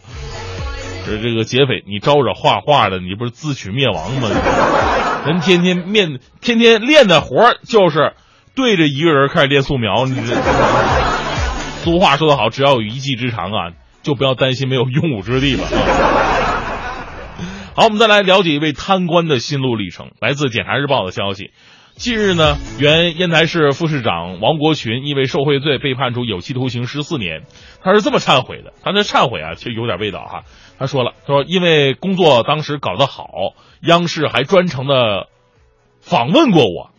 A: 这这个劫匪，你招惹画画的，你不是自取灭亡吗？人天天面天天练的活儿就是对着一个人开始练素描。你这 俗话说得好，只要有一技之长啊。就不要担心没有用武之地了。好，我们再来了解一位贪官的心路历程。来自《检察日报》的消息，近日呢，原烟台市副市长王国群因为受贿罪被判处有期徒刑十四年。他是这么忏悔的，他的忏悔啊，其实有点味道哈。他说了，他说因为工作当时搞得好，央视还专程的访问过我，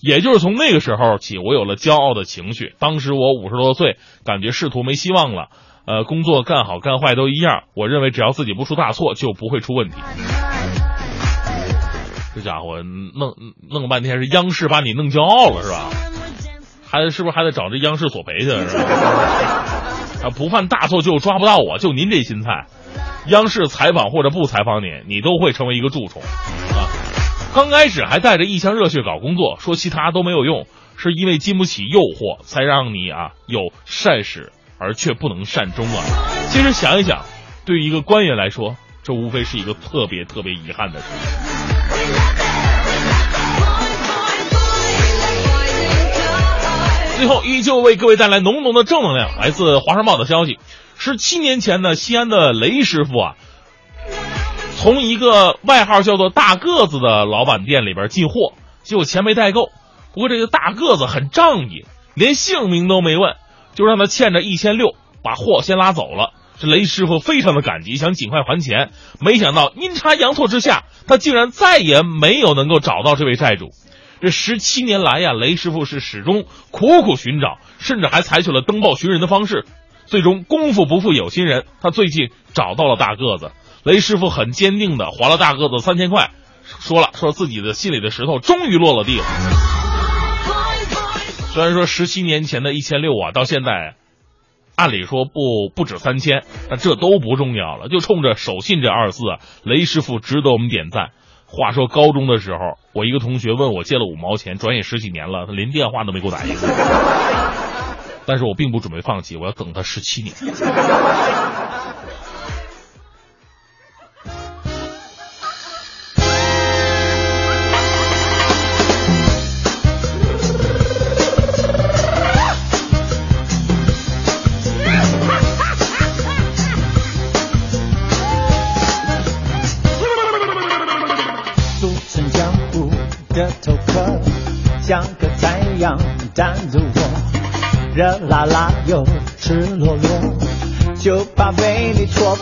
A: 也就是从那个时候起，我有了骄傲的情绪。当时我五十多岁，感觉仕途没希望了。呃，工作干好干坏都一样，我认为只要自己不出大错，就不会出问题。这家伙弄弄了半天是央视把你弄骄傲了是吧？还是不是还得找这央视索赔去？啊，不犯大错就抓不到我，就您这心态，央视采访或者不采访你，你都会成为一个蛀虫啊！刚开始还带着一腔热血搞工作，说其他都没有用，是因为经不起诱惑，才让你啊有善始。而却不能善终啊！其实想一想，对于一个官员来说，这无非是一个特别特别遗憾的事。最后，依旧为各位带来浓浓的正能量。来自《华商报》的消息，是七年前呢，西安的雷师傅啊，从一个外号叫做“大个子”的老板店里边进货，结果钱没带够。不过这个大个子很仗义，连姓名都没问。就让他欠着一千六，把货先拉走了。这雷师傅非常的感激，想尽快还钱。没想到阴差阳错之下，他竟然再也没有能够找到这位债主。这十七年来呀，雷师傅是始终苦苦寻找，甚至还采取了登报寻人的方式。最终功夫不负有心人，他最近找到了大个子。雷师傅很坚定的还了大个子三千块，说了说自己的心里的石头终于落了地了。虽然说十七年前的一千六啊，到现在，按理说不不止三千，但这都不重要了。就冲着守信这二字，雷师傅值得我们点赞。话说高中的时候，我一个同学问我借了五毛钱，转眼十几年了，他连电话都没给我打一个。但是我并不准备放弃，我要等他十七年。
G: 热辣辣又赤裸裸，就怕被你戳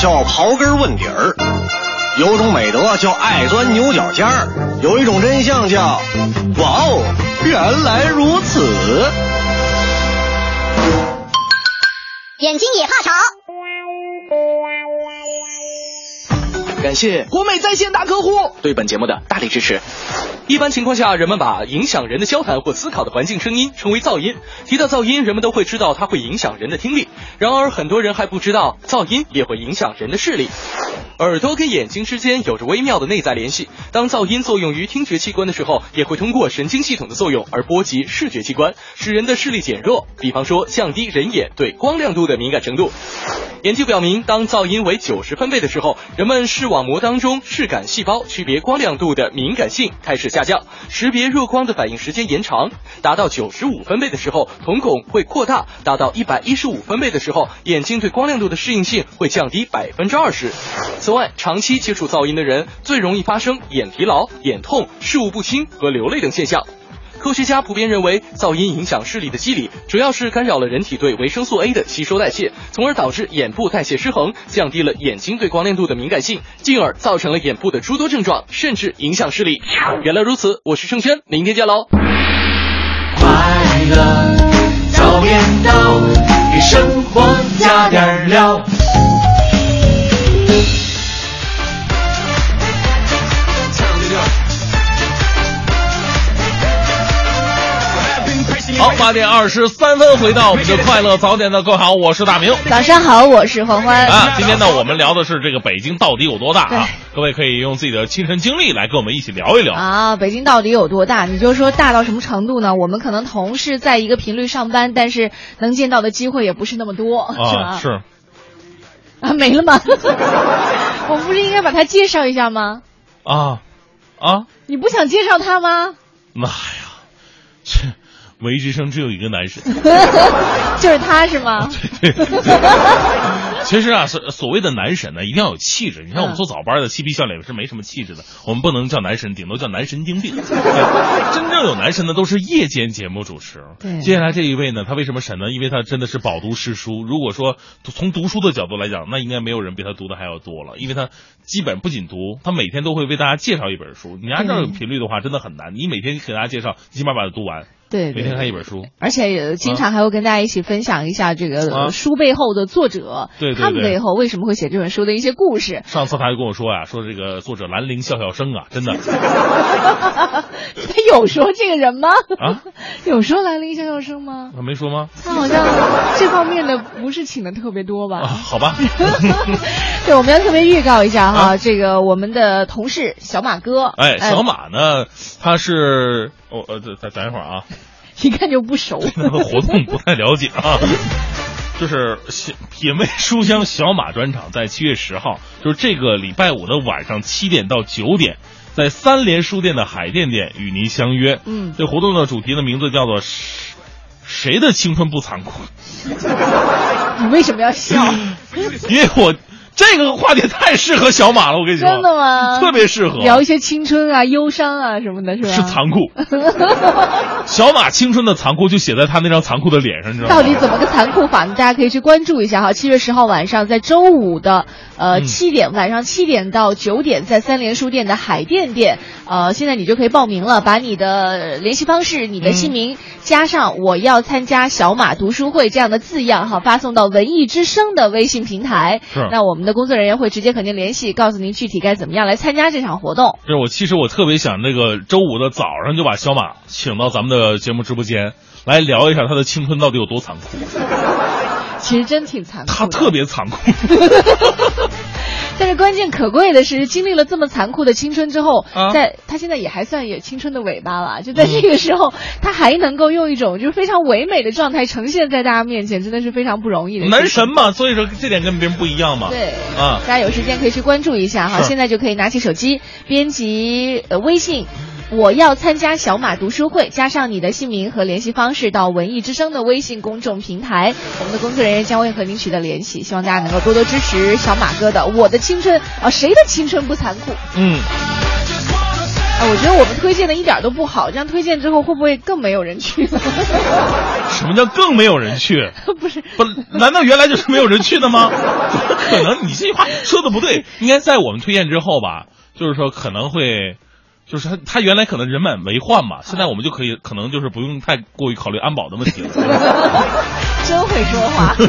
H: 叫刨根问底儿，有种美德叫爱钻牛角尖儿，有一种真相叫哇哦，原来如此。
D: 眼睛也怕吵。
I: 感谢
H: 国美在线大客户。
I: 对本节目的大力支持。一般情况下，人们把影响人的交谈或思考的环境声音称为噪音。提到噪音，人们都会知道它会影响人的听力。然而，很多人还不知道噪音也会影响人的视力。耳朵跟眼睛之间有着微妙的内在联系。当噪音作用于听觉器官的时候，也会通过神经系统的作用而波及视觉器官，使人的视力减弱。比方说，降低人眼对光亮度的敏感程度。研究表明，当噪音为九十分贝的时候，人们视网膜当中视感细胞区别光亮度的敏感性开始下降，识别弱光的反应时间延长。达到九十五分贝的时候，瞳孔会扩大；达到一百一十五分贝的时候，眼睛对光亮度的适应性会降低百分之二十。此外，长期接触噪音的人最容易发生眼疲劳、眼痛、视物不清和流泪等现象。科学家普遍认为，噪音影响视力的机理，主要是干扰了人体对维生素 A 的吸收代谢，从而导致眼部代谢失衡，降低了眼睛对光亮度的敏感性，进而造成了眼部的诸多症状，甚至影响视力。原来如此，我是盛轩，明天见喽。
E: 快乐早点到，给生活加点料。
A: 好，八点二十三分，回到我们的快乐早点的各位好，我是大明。
C: 早上好，我是欢欢。
A: 啊，今天呢，我们聊的是这个北京到底有多大啊？各位可以用自己的亲身经历来跟我们一起聊一聊
C: 啊。北京到底有多大？你就说大到什么程度呢？我们可能同事在一个频率上班，但是能见到的机会也不是那么多，是吧？
A: 是。
C: 啊，没了吗？我们不是应该把他介绍一下吗？
A: 啊啊！
C: 你不想介绍他吗？
A: 妈呀，这。唯一之声只有一个男神，
C: 就是他是吗？
A: 对 对对。其实啊，所所谓的男神呢，一定要有气质。你看我们做早班的嬉皮笑脸是没什么气质的，我们不能叫男神，顶多叫男神经病。真正有男神的都是夜间节目主持。
C: 对。
A: 接下来这一位呢，他为什么神呢？因为他真的是饱读诗书。如果说从读书的角度来讲，那应该没有人比他读的还要多了，因为他基本不仅读，他每天都会为大家介绍一本书。你按照频率的话，真的很难。你每天给大家介绍，起码把它读完。
C: 对，
A: 每天看一本书，
C: 而且经常还会跟大家一起分享一下这个书背后的作者，
A: 对
C: 他们背后为什么会写这本书的一些故事。
A: 上次他就跟我说呀，说这个作者兰陵笑笑生啊，真的。
C: 他有说这个人吗？
A: 啊，
C: 有说兰陵笑笑生吗？
A: 他没说吗？
C: 他好像这方面的不是请的特别多吧？
A: 啊、好吧。
C: 对，我们要特别预告一下哈，啊、这个我们的同事小马哥，
A: 哎，小马呢，他是。哦呃，等等一会儿啊，
C: 一看就不熟，
A: 那 个活动不太了解啊。就是品味书香小马专场，在七月十号，就是这个礼拜五的晚上七点到九点，在三联书店的海淀店与您相约。
C: 嗯，
A: 这活动的主题的名字叫做“谁的青春不残酷”。
C: 你为什么要笑？
A: 因为我这个话题太适合小马了，我跟你说，
C: 真的吗？
A: 特别适合
C: 聊一些青春啊、忧伤啊什么的，是吧？
A: 是残酷。小马青春的残酷就写在他那张残酷的脸上，你知道吗？
C: 到底怎么个残酷法呢？大家可以去关注一下哈。七月十号晚上，在周五的呃七点、晚上七点到九点，在三联书店的海淀店，呃，现在你就可以报名了，把你的联系方式、你的姓名、加上“我要参加小马读书会”这样的字样哈，发送到文艺之声的微信平台。
A: 是
C: 那我们的工作人员会直接和您联系，告诉您具体该怎么样来参加这场活动。
A: 就是我，其实我特别想那个周五的早上就把小马请到咱们的节目直播间来聊一下他的青春到底有多残酷。
C: 其实真挺残酷，
A: 他特别残酷。
C: 但是关键可贵的是，经历了这么残酷的青春之后，
A: 啊
C: 在他现在也还算有青春的尾巴了。就在这个时候，他还能够用一种就是非常唯美的状态呈现在大家面前，真的是非常不容易的。
A: 男神嘛，所以说这点跟别人不一样嘛。
C: 对
A: 啊，
C: 大家有时间可以去关注一下哈，现在就可以拿起手机编辑呃微信。我要参加小马读书会，加上你的姓名和联系方式到文艺之声的微信公众平台，我们的工作人员将会和您取得联系。希望大家能够多多支持小马哥的《我的青春》啊，谁的青春不残酷？
A: 嗯，
C: 啊，我觉得我们推荐的一点都不好，这样推荐之后会不会更没有人去呢？
A: 什么叫更没有人去？
C: 不是，
A: 不，难道原来就是没有人去的吗？怎 么可能？你这句话说的不对，应该在我们推荐之后吧，就是说可能会。就是他，他原来可能人满为患嘛，现在我们就可以，可能就是不用太过于考虑安保的问题了。
C: 真会说话。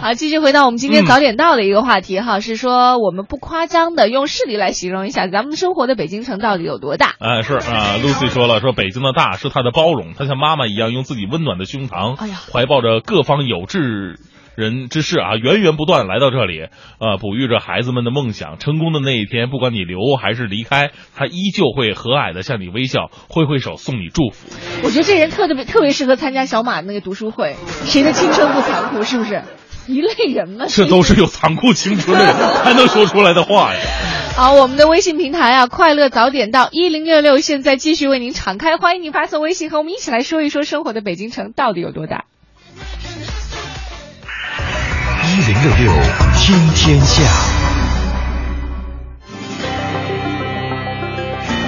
C: 好，继续回到我们今天早点到的一个话题哈，是说我们不夸张的用事例来形容一下咱们生活的北京城到底有多大。
A: 哎，是啊，Lucy 说了，说北京的大是它的包容，它像妈妈一样，用自己温暖的胸膛，
C: 哎呀
A: 怀抱着各方有志。人之事啊，源源不断来到这里，呃，哺育着孩子们的梦想。成功的那一天，不管你留还是离开，他依旧会和蔼的向你微笑，挥挥手送你祝福。
C: 我觉得这人特别特别适合参加小马那个读书会，谁的青春不残酷？是不是？一类人嘛，
A: 这都是有残酷青春的人 才能说出来的话呀。
C: 好，我们的微信平台啊，快乐早点到一零六六，现在继续为您敞开，欢迎您发送微信和我们一起来说一说生活的北京城到底有多大。
F: 一零六六听天下。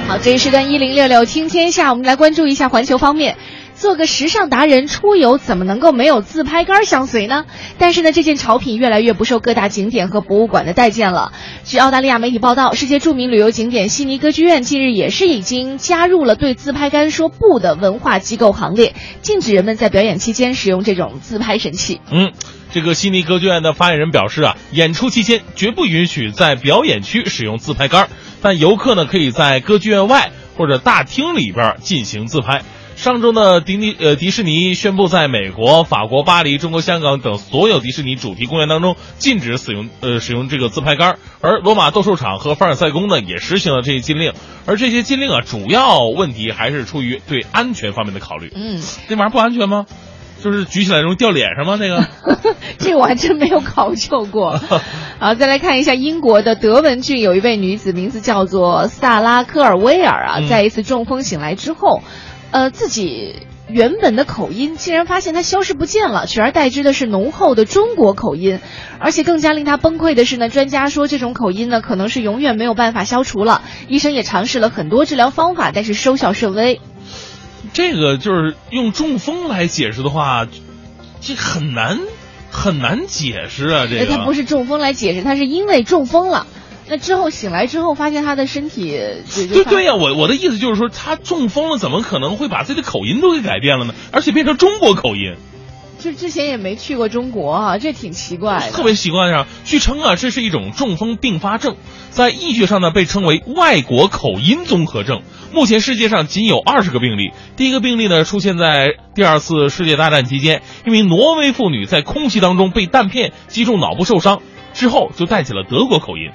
C: 好，这一时段一零六六听天下，我们来关注一下环球方面。做个时尚达人，出游怎么能够没有自拍杆相随呢？但是呢，这件潮品越来越不受各大景点和博物馆的待见了。据澳大利亚媒体报道，世界著名旅游景点悉尼歌剧院近日也是已经加入了对自拍杆说不的文化机构行列，禁止人们在表演期间使用这种自拍神器。
A: 嗯。这个悉尼歌剧院的发言人表示啊，演出期间绝不允许在表演区使用自拍杆，但游客呢可以在歌剧院外或者大厅里边进行自拍。上周呢，迪尼呃迪士尼宣布，在美国、法国巴黎、中国香港等所有迪士尼主题公园当中禁止使用呃使用这个自拍杆，而罗马斗兽场和凡尔赛宫呢也实行了这些禁令。而这些禁令啊，主要问题还是出于对安全方面的考虑。
C: 嗯，
A: 这玩意儿不安全吗？就是举起来容易掉脸上吗？那个，
C: 这个我还真没有考究过。好，再来看一下英国的德文郡有一位女子，名字叫做萨拉科尔威尔啊，在一次中风醒来之后，呃，自己原本的口音竟然发现它消失不见了，取而代之的是浓厚的中国口音，而且更加令他崩溃的是呢，专家说这种口音呢可能是永远没有办法消除了，医生也尝试了很多治疗方法，但是收效甚微。
A: 这个就是用中风来解释的话，这很难很难解释啊。这个
C: 他不是中风来解释，他是因为中风了。那之后醒来之后，发现他的身体
A: 对对呀，我我的意思就是说，他中风了，怎么可能会把自己的口音都给改变了呢？而且变成中国口音。
C: 就之前也没去过中国啊，这挺奇怪的。
A: 特别奇怪啊！据称啊，这是一种中风并发症，在医学上呢被称为外国口音综合症。目前世界上仅有二十个病例。第一个病例呢出现在第二次世界大战期间，一名挪威妇女在空袭当中被弹片击中脑部受伤，之后就带起了德国口音。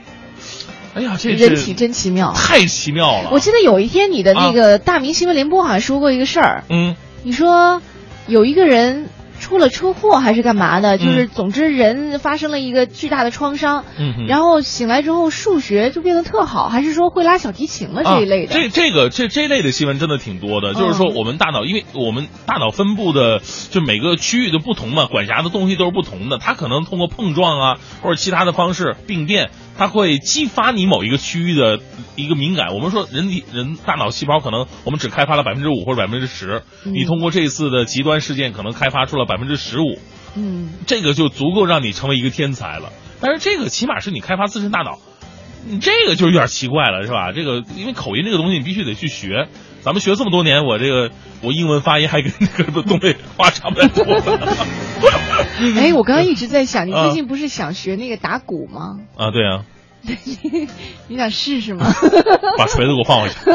A: 哎呀，这
C: 人体真奇妙，
A: 太奇妙了！
C: 我记得有一天你的那个大明新闻联播好像说过一个事儿，
A: 嗯，
C: 你说有一个人出了车祸还是干嘛的，就是总之人发生了一个巨大的创伤，
A: 嗯
C: 然后醒来之后数学就变得特好，还是说会拉小提琴了这一类的？
A: 啊、这这个这这类的新闻真的挺多的，就是说我们大脑，因为我们大脑分布的就每个区域的不同嘛，管辖的东西都是不同的，它可能通过碰撞啊或者其他的方式病变，它会激发你某一个区域的一个敏感。我们说人体人大脑细胞可能我们只开发了百分之五或者百分之十，
C: 嗯
A: 你通过这次的极端事件可能开发出了百分之十五，
C: 嗯，
A: 这个就足够让你成为一个天才了。但是这个起码是你开发自身大脑，你这个就有点奇怪了，是吧？这个因为口音这个东西你必须得去学，咱们学这么多年，我这个我英文发音还跟那个东北话差不太多。
C: 哎，我刚刚一直在想，你
A: 啊
C: 最近不是想学那个打鼓吗？
A: 啊，对啊，
C: 你想试试吗？
A: 把锤子给我放回去。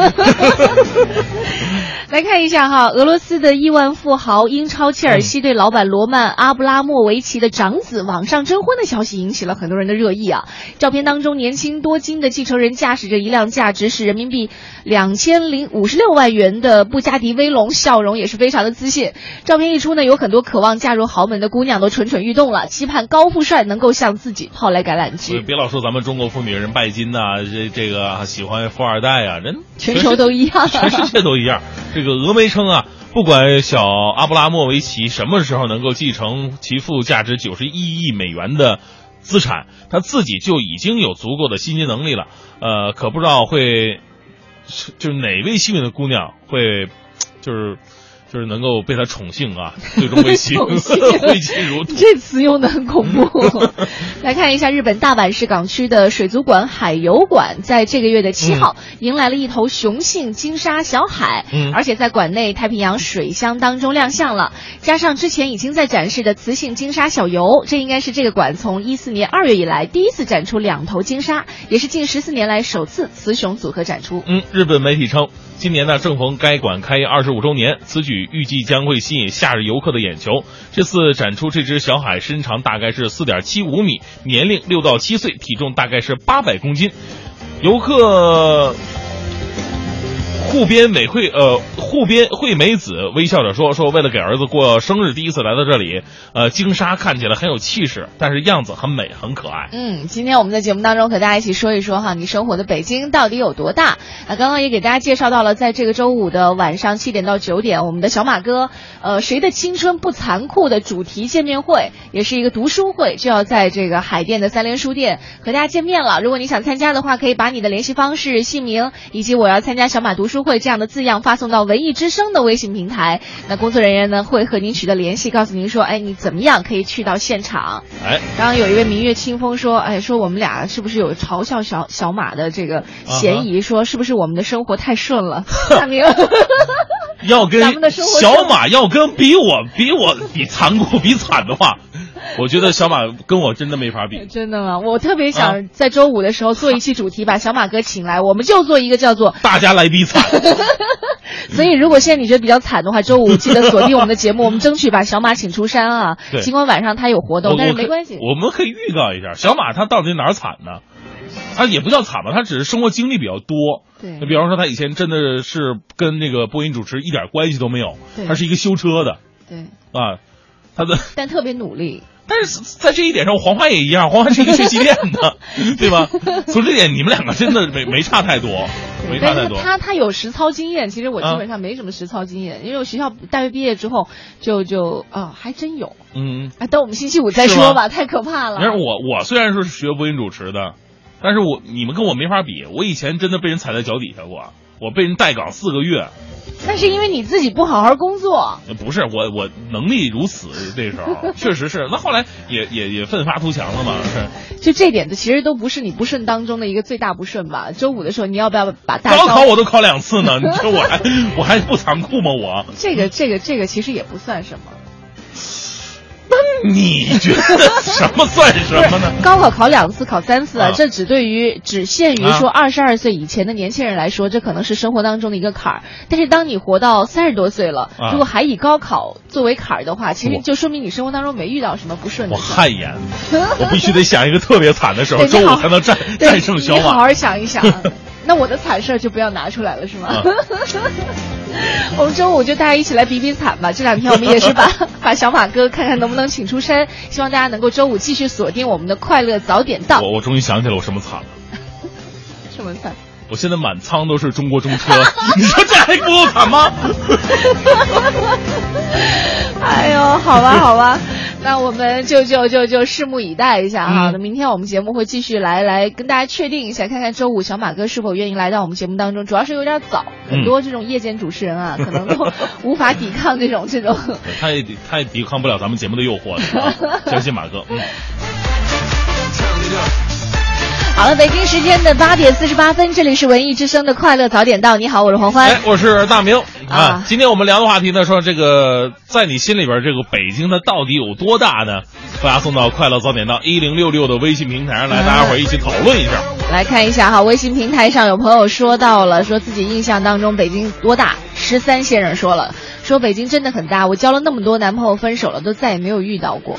C: 来看一下哈，俄罗斯的亿万富豪英超切尔西队老板罗曼·阿布拉莫维奇的长子网上征婚的消息引起了很多人的热议啊。照片当中，年轻多金的继承人驾驶着一辆价值是人民币两千零五十六万元的布加迪威龙，笑容也是非常的自信。照片一出呢，有很多渴望嫁入豪门的姑娘都蠢蠢欲动了，期盼高富帅能够向自己抛来橄榄枝。
A: 别老说咱们中国妇女人拜金呐、这这个喜欢富二代啊，人
C: 全球都一样
A: 全世界都一样。这个峨眉称啊，不管小阿布拉莫维奇什么时候能够继承其父价值九十一亿美元的资产，他自己就已经有足够的薪金能力了。呃，可不知道会，就是哪位幸运的姑娘会，就是。就是能够被他宠幸啊，最终为妻
C: 宠幸。这词用的很恐怖。来看一下日本大阪市港区的水族馆海游馆，在这个月的七号、迎来了一头雄性金沙小海，
A: 嗯
C: 而且在馆内太平洋水箱当中亮相了。加上之前已经在展示的雌性金沙小游，这应该是这个馆从一四年二月以来第一次展出两头金沙，也是近十四年来首次雌雄组合展出。
A: 嗯，日本媒体称，今年呢正逢该馆开业二十五周年，此举预计将会吸引夏日游客的眼球。这次展出这只小海身长大概是四点七五米，年龄六到七岁，体重大概是八百公斤。游客户边美惠呃户边惠美子微笑着说说为了给儿子过生日，第一次来到这里，呃，金沙看起来很有气势，但是样子很美很可爱。
C: 嗯，今天我们在节目当中和大家一起说一说哈，你生活的北京到底有多大？啊，刚刚也给大家介绍到了，在这个周五的晚上七点到九点，我们的小马哥，呃，谁的青春不残酷的主题见面会，也是一个读书会，就要在这个海淀的三联书店和大家见面了。如果你想参加的话，可以把你的联系方式、姓名以及我要参加小马读书会这样的字样发送到文艺之声的微信平台，那工作人员呢会和您取得联系，告诉您说，哎，你怎么样可以去到现场。
A: 哎，
C: 刚刚有一位明月清风说，哎，说我们俩是不是有嘲笑小小马的这个嫌疑？说是不是我们的生活太顺了？大明，
A: 要跟小马要跟比我比我比残酷比惨的话，我觉得小马跟我真的没法比。
C: 真的吗？我特别
A: 啊
C: 想在周五的时候做一期主题，把小马哥请来，我们就做一个叫做
A: 大家来比惨。
C: 所以，如果现在你觉得比较惨的话，周五记得锁定我们的节目，我们争取把小马请出山啊。
A: 对
C: 尽管晚上他有活动，但是没关系。
A: 我们可以预告一下，小马他到底哪儿惨呢？他也不叫惨吧，他只是生活经历比较多。
C: 对
A: 那比方说，他以前真的是跟那个播音主持一点关系都没有
C: 对，
A: 他是一个修车的
C: 对，
A: 啊，他的。
C: 但特别努力。
A: 但是在这一点上，黄花也一样，黄花是一个学习练的，对吧？从这点，你们两个真的没没差太多，没差太多。
C: 他他有实操经验，其实我基
A: 啊
C: 本上没什么实操经验，因为我学校大学毕业之后就就啊还真有。
A: 嗯，
C: 哎，等我们星期五再说吧，太可怕了。
A: 你看我，我虽然说是学播音主持的，但是我你们跟我没法比。我以前真的被人踩在脚底下过，我被人带岗四个月。
C: 那是因为你自己不好好工作。
A: 呃不是我，我能力如此，那时候 确实是。那后来也也也奋发图强了嘛，是。
C: 就这点，其实都不是你不顺当中的一个最大不顺吧？周五的时候，你要不要把大
A: 高考我都考两次呢，你说我还我还不残酷吗？我？
C: 这个这个这个其实也不算什么。
A: 那 你觉得什么算什么呢？
C: 高考考两次，考三次啊，
A: 啊
C: 这只对于只限于说
A: 啊
C: 二十二岁以前的年轻人来说，这可能是生活当中的一个坎儿。但是当你活到三十多岁了，
A: 啊
C: 如果还以高考作为坎儿的话，其实就说明你生活当中没遇到什么不顺的
A: 我。汗颜，我必须得想一个特别惨的时候，周五才能战战胜小马。
C: 你好好想一想，那我的惨事儿就不要拿出来了，是吗？
A: 啊
C: 我们周五就大家一起来比比惨吧。这两天我们也是把 把小马哥看看能不能请出山，希望大家能够周五继续锁定我们的快乐早点到。
A: 我我终于想起来我什么惨了，
C: 什么惨？
A: 我现在满仓都是中国中车，你说这还不够惨吗？
C: 哎呦，好吧，好吧，那我们就就就就拭目以待一下哈。那、明天我们节目会继续来来跟大家确定一下，看看周五小马哥是否愿意来到我们节目当中。主要是有点早，很多这种夜间主持人啊，可能都无法抵抗这种这种。
A: 他也抵他也抵抗不了咱们节目的诱惑了、啊，相信马哥。嗯。
C: 好了，北京时间的八点四十八分，这里是文艺之声的快乐早点到。你好，我是黄欢。
A: 哎，我是大明啊。今天我们聊的话题呢，说这个在你心里边，这个北京它到底有多大呢？大家送到快乐早点到一零六六的微信平台上来，大家伙儿一起讨论一下。
C: 来看一下哈，微信平台上有朋友说到了，说自己印象当中北京多大？十三先生说了，说北京真的很大，我交了那么多男朋友，分手了都再也没有遇到过。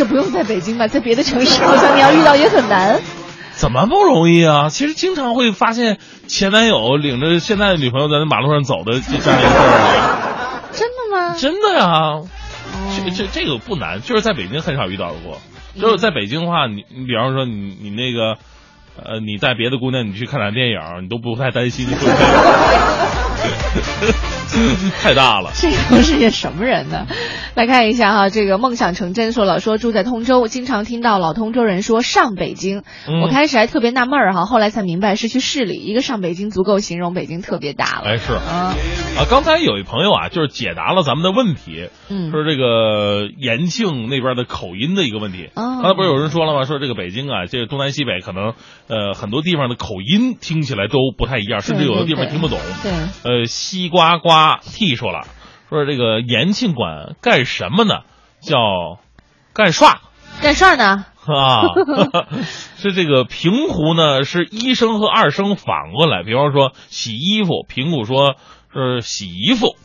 C: 这不用在北京吧，在别的城市好像你要遇到也很难。
A: 怎么不容易啊？其实经常会发现前男友领着现在的女朋友在那马路上走的这样一个事儿。
C: 真的吗？
A: 真的呀，这这这个不难，就是在北京很少遇到过。就是在北京的话，你你比方说你你那个呃，你带别的姑娘你去看场电影，你都不太担心会不会。太大了，
C: 这都是些什么人呢？来看一下哈，这个梦想成真说了，说住在通州，经常听到老通州人说上北京。
A: 嗯、
C: 我开始还特别纳闷儿哈，后来才明白是去市里，一个上北京足够形容北京特别大了。
A: 哎，是
C: 啊
A: 啊，刚才有一朋友啊，就是解答了咱们的问题，
C: 嗯
A: 说这个延庆那边的口音的一个问题。
C: 哦
A: 刚才不是有人说了吗？说这个北京啊，这个东南西北可能呃很多地方的口音听起来都不太一样，甚至有的地方听不懂。
C: 对，
A: 呃，西瓜瓜 T 说了，说这个延庆馆干什么呢？叫干刷
C: 干事儿呢？
A: 啊，是这个平湖呢是一声和二声反过来，比方说洗衣服，平谷说呃洗衣服。
C: 哦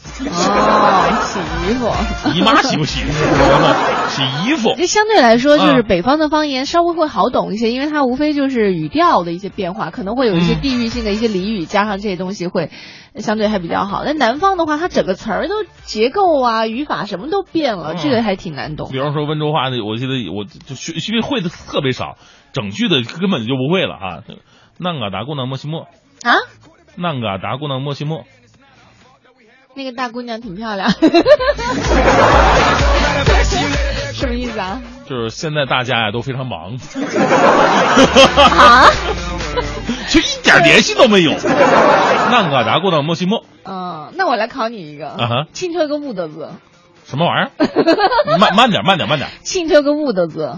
C: 洗衣服。
A: 姨妈洗不洗？洗衣服。
C: 这相对来说就是北方的方言稍微会好懂一些因为它无非就是语调的一些变化可能会有一些地域性的一些俚语加上这些东西会相对还比较好那南方的话它整个词儿都结构啊语法什么都变了这个还挺难懂。
A: 比方说温州话我记得我就学学会的特别少整句的根本就不会了啊。那个达姑能莫西莫。
C: 啊？
A: 那个达姑能莫西莫。
C: 那个大姑娘挺漂亮，什么意思啊？
A: 就是现在大家呀都非常忙，
C: 啊？
A: 就一点联系都没有。นั่ง啊，达过到莫西莫
C: 嗯，那我来考你一个，
A: 啊哈，
C: 庆车个木的字，
A: 什么玩意儿？慢慢点，慢点，慢点。
C: 庆车个木的字。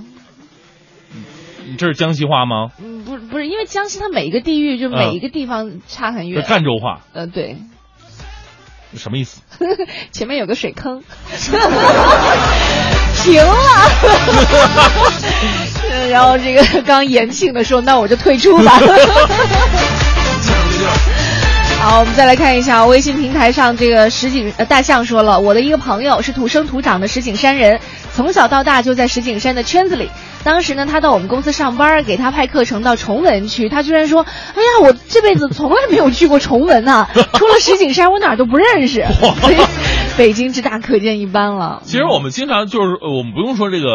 A: 你这是江西话吗？
C: 嗯，不是不是，因为江西它每一个地域就每一个地方差很
A: 是
C: 远。
A: 赣州话，
C: 呃，对，
A: 什么意思？
C: 前面有个水坑，停了。然后这个刚延庆的说，那我就退出吧。好，我们再来看一下微信平台上这个石景呃大象说了，我的一个朋友是土生土长的石景山人，从小到大就在石景山的圈子里。当时呢，他到我们公司上班，给他派课程到崇文去，他居然说：“哎呀，我这辈子从来没有去过崇文呐、除了石景山，我哪儿都不认识。”所以北京之大可见一斑了。
A: 其实我们经常就是，呃我们不用说这个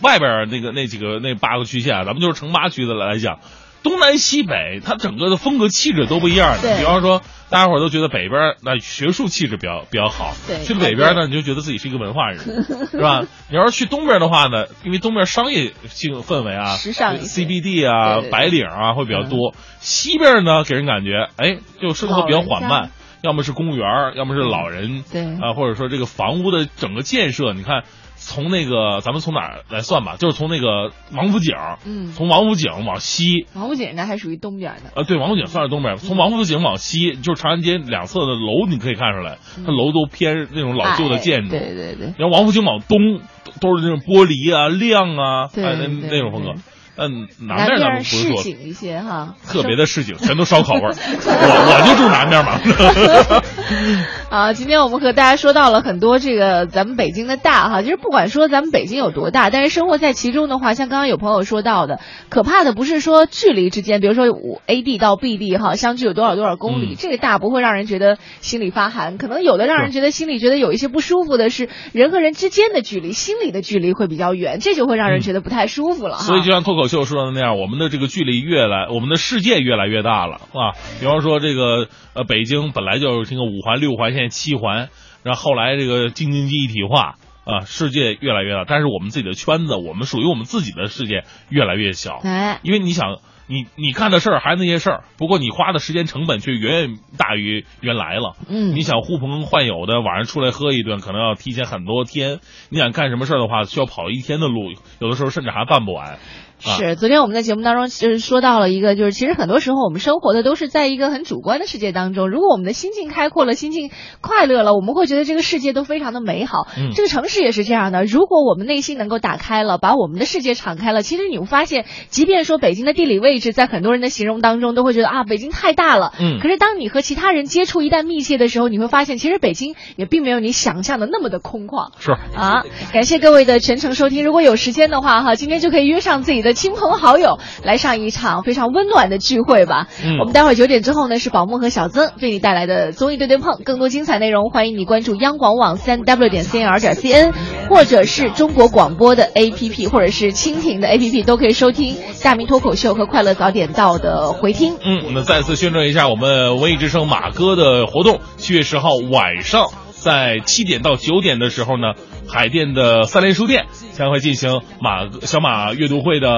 A: 外边那个那几个那八个区县啊，咱们就是城八区的来讲，东南西北它整个的风格气质都不一样比方说，大家伙儿都觉得北边那学术气质比较比较好，
C: 对
A: 去北边呢，你就觉得自己是一个文化人，是吧？你要是去东边的话呢，因为东边商业性氛围啊，
C: 时尚
A: CBD 啊、白领啊会比较多。西边呢，给人感觉哎，就生活比较缓慢。要么是公务员，要么是老人，
C: 对
A: 啊，或者说这个房屋的整个建设，你看，从那个咱们从哪儿来算吧，就是从那个王府井，
C: 嗯
A: 从王府井往西，
C: 王府井应该还属于东边的。
A: 呃，对，王府井算是东边，从王府井往西，就是长安街两侧的楼，你可以看出来，它楼都偏那种老旧的建筑。
C: 哎对对对。
A: 然后王府井往东都都是那种玻璃啊、亮啊，那那种风格
C: 对。
A: 嗯，南
C: 南
A: 边咱们
C: 边市
A: 不是说
C: 井一些哈，
A: 特别的市井，全都烧烤味儿。我我就住南边嘛。
C: 啊，今天我们和大家说到了很多这个咱们北京的大哈，其实不管说咱们北京有多大，但是生活在其中的话，像刚刚有朋友说到的，可怕的不是说距离之间，比如说五 A 地到 B 地哈，相距有多少多少公里，
A: 嗯
C: 这个大不会让人觉得心里发寒，可能有的让人觉得心里觉得有一些不舒服的是人和人之间的距离，心里的距离会比较远，这就会让人觉得不太舒服了哈。
A: 所以就像脱口秀说的那样，我们的这个距离越来，我们的世界越来越大了啊。比方说这个呃，北京本来就是这个五环、六环，现在七环，然后后来这个京津冀一体化啊，世界越来越大，但是我们自己的圈子，我们属于我们自己的世界越来越小。
C: 哎，
A: 因为你想，你你干的事儿还是那些事儿，不过你花的时间成本却远远大于原来了。
C: 嗯
A: 你想呼朋唤友的晚上出来喝一顿，可能要提前很多天；你想干什么事儿的话，需要跑一天的路，有的时候甚至还办不完。啊
C: 是，昨天我们在节目当中就是说到了一个，就是其实很多时候我们生活的都是在一个很主观的世界当中。如果我们的心境开阔了，心境快乐了，我们会觉得这个世界都非常的美好。
A: 嗯
C: 这个城市也是这样的。如果我们内心能够打开了，把我们的世界敞开了，其实你会发现，即便说北京的地理位置在很多人的形容当中都会觉得啊，北京太大了。
A: 嗯
C: 可是当你和其他人接触一旦密切的时候，你会发现，其实北京也并没有你想象的那么的空旷。
A: 是
C: 啊，感谢各位的全程收听。如果有时间的话，哈，今天就可以约上自己的亲朋好友来上一场非常温暖的聚会吧。
A: 嗯
C: 我们待会儿九点之后呢，是宝木和小曾为你带来的综艺对对碰，更多精彩内容，欢迎你关注央广网三 w 点 cnr 点 cn，或者是中国广播的 APP，或者是蜻蜓的 APP，都可以收听大明脱口秀和快乐早点到的回听。
A: 嗯，那再次宣传一下我们文艺之声马哥的活动，七月十号晚上在七点到九点的时候呢，海淀的三联书店将会进行马小马阅读会的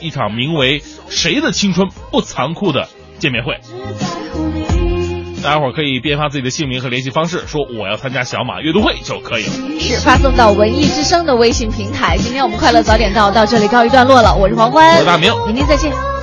A: 一场名为《谁的青春不残酷》的见面会。大家伙儿可以编发自己的姓名和联系方式，说我要参加小马阅读会就可以了。
C: 是发送到文艺之声的微信平台。今天我们快乐早点到到这里告一段落了，我是黄欢，
A: 我是大明
C: 明天再见。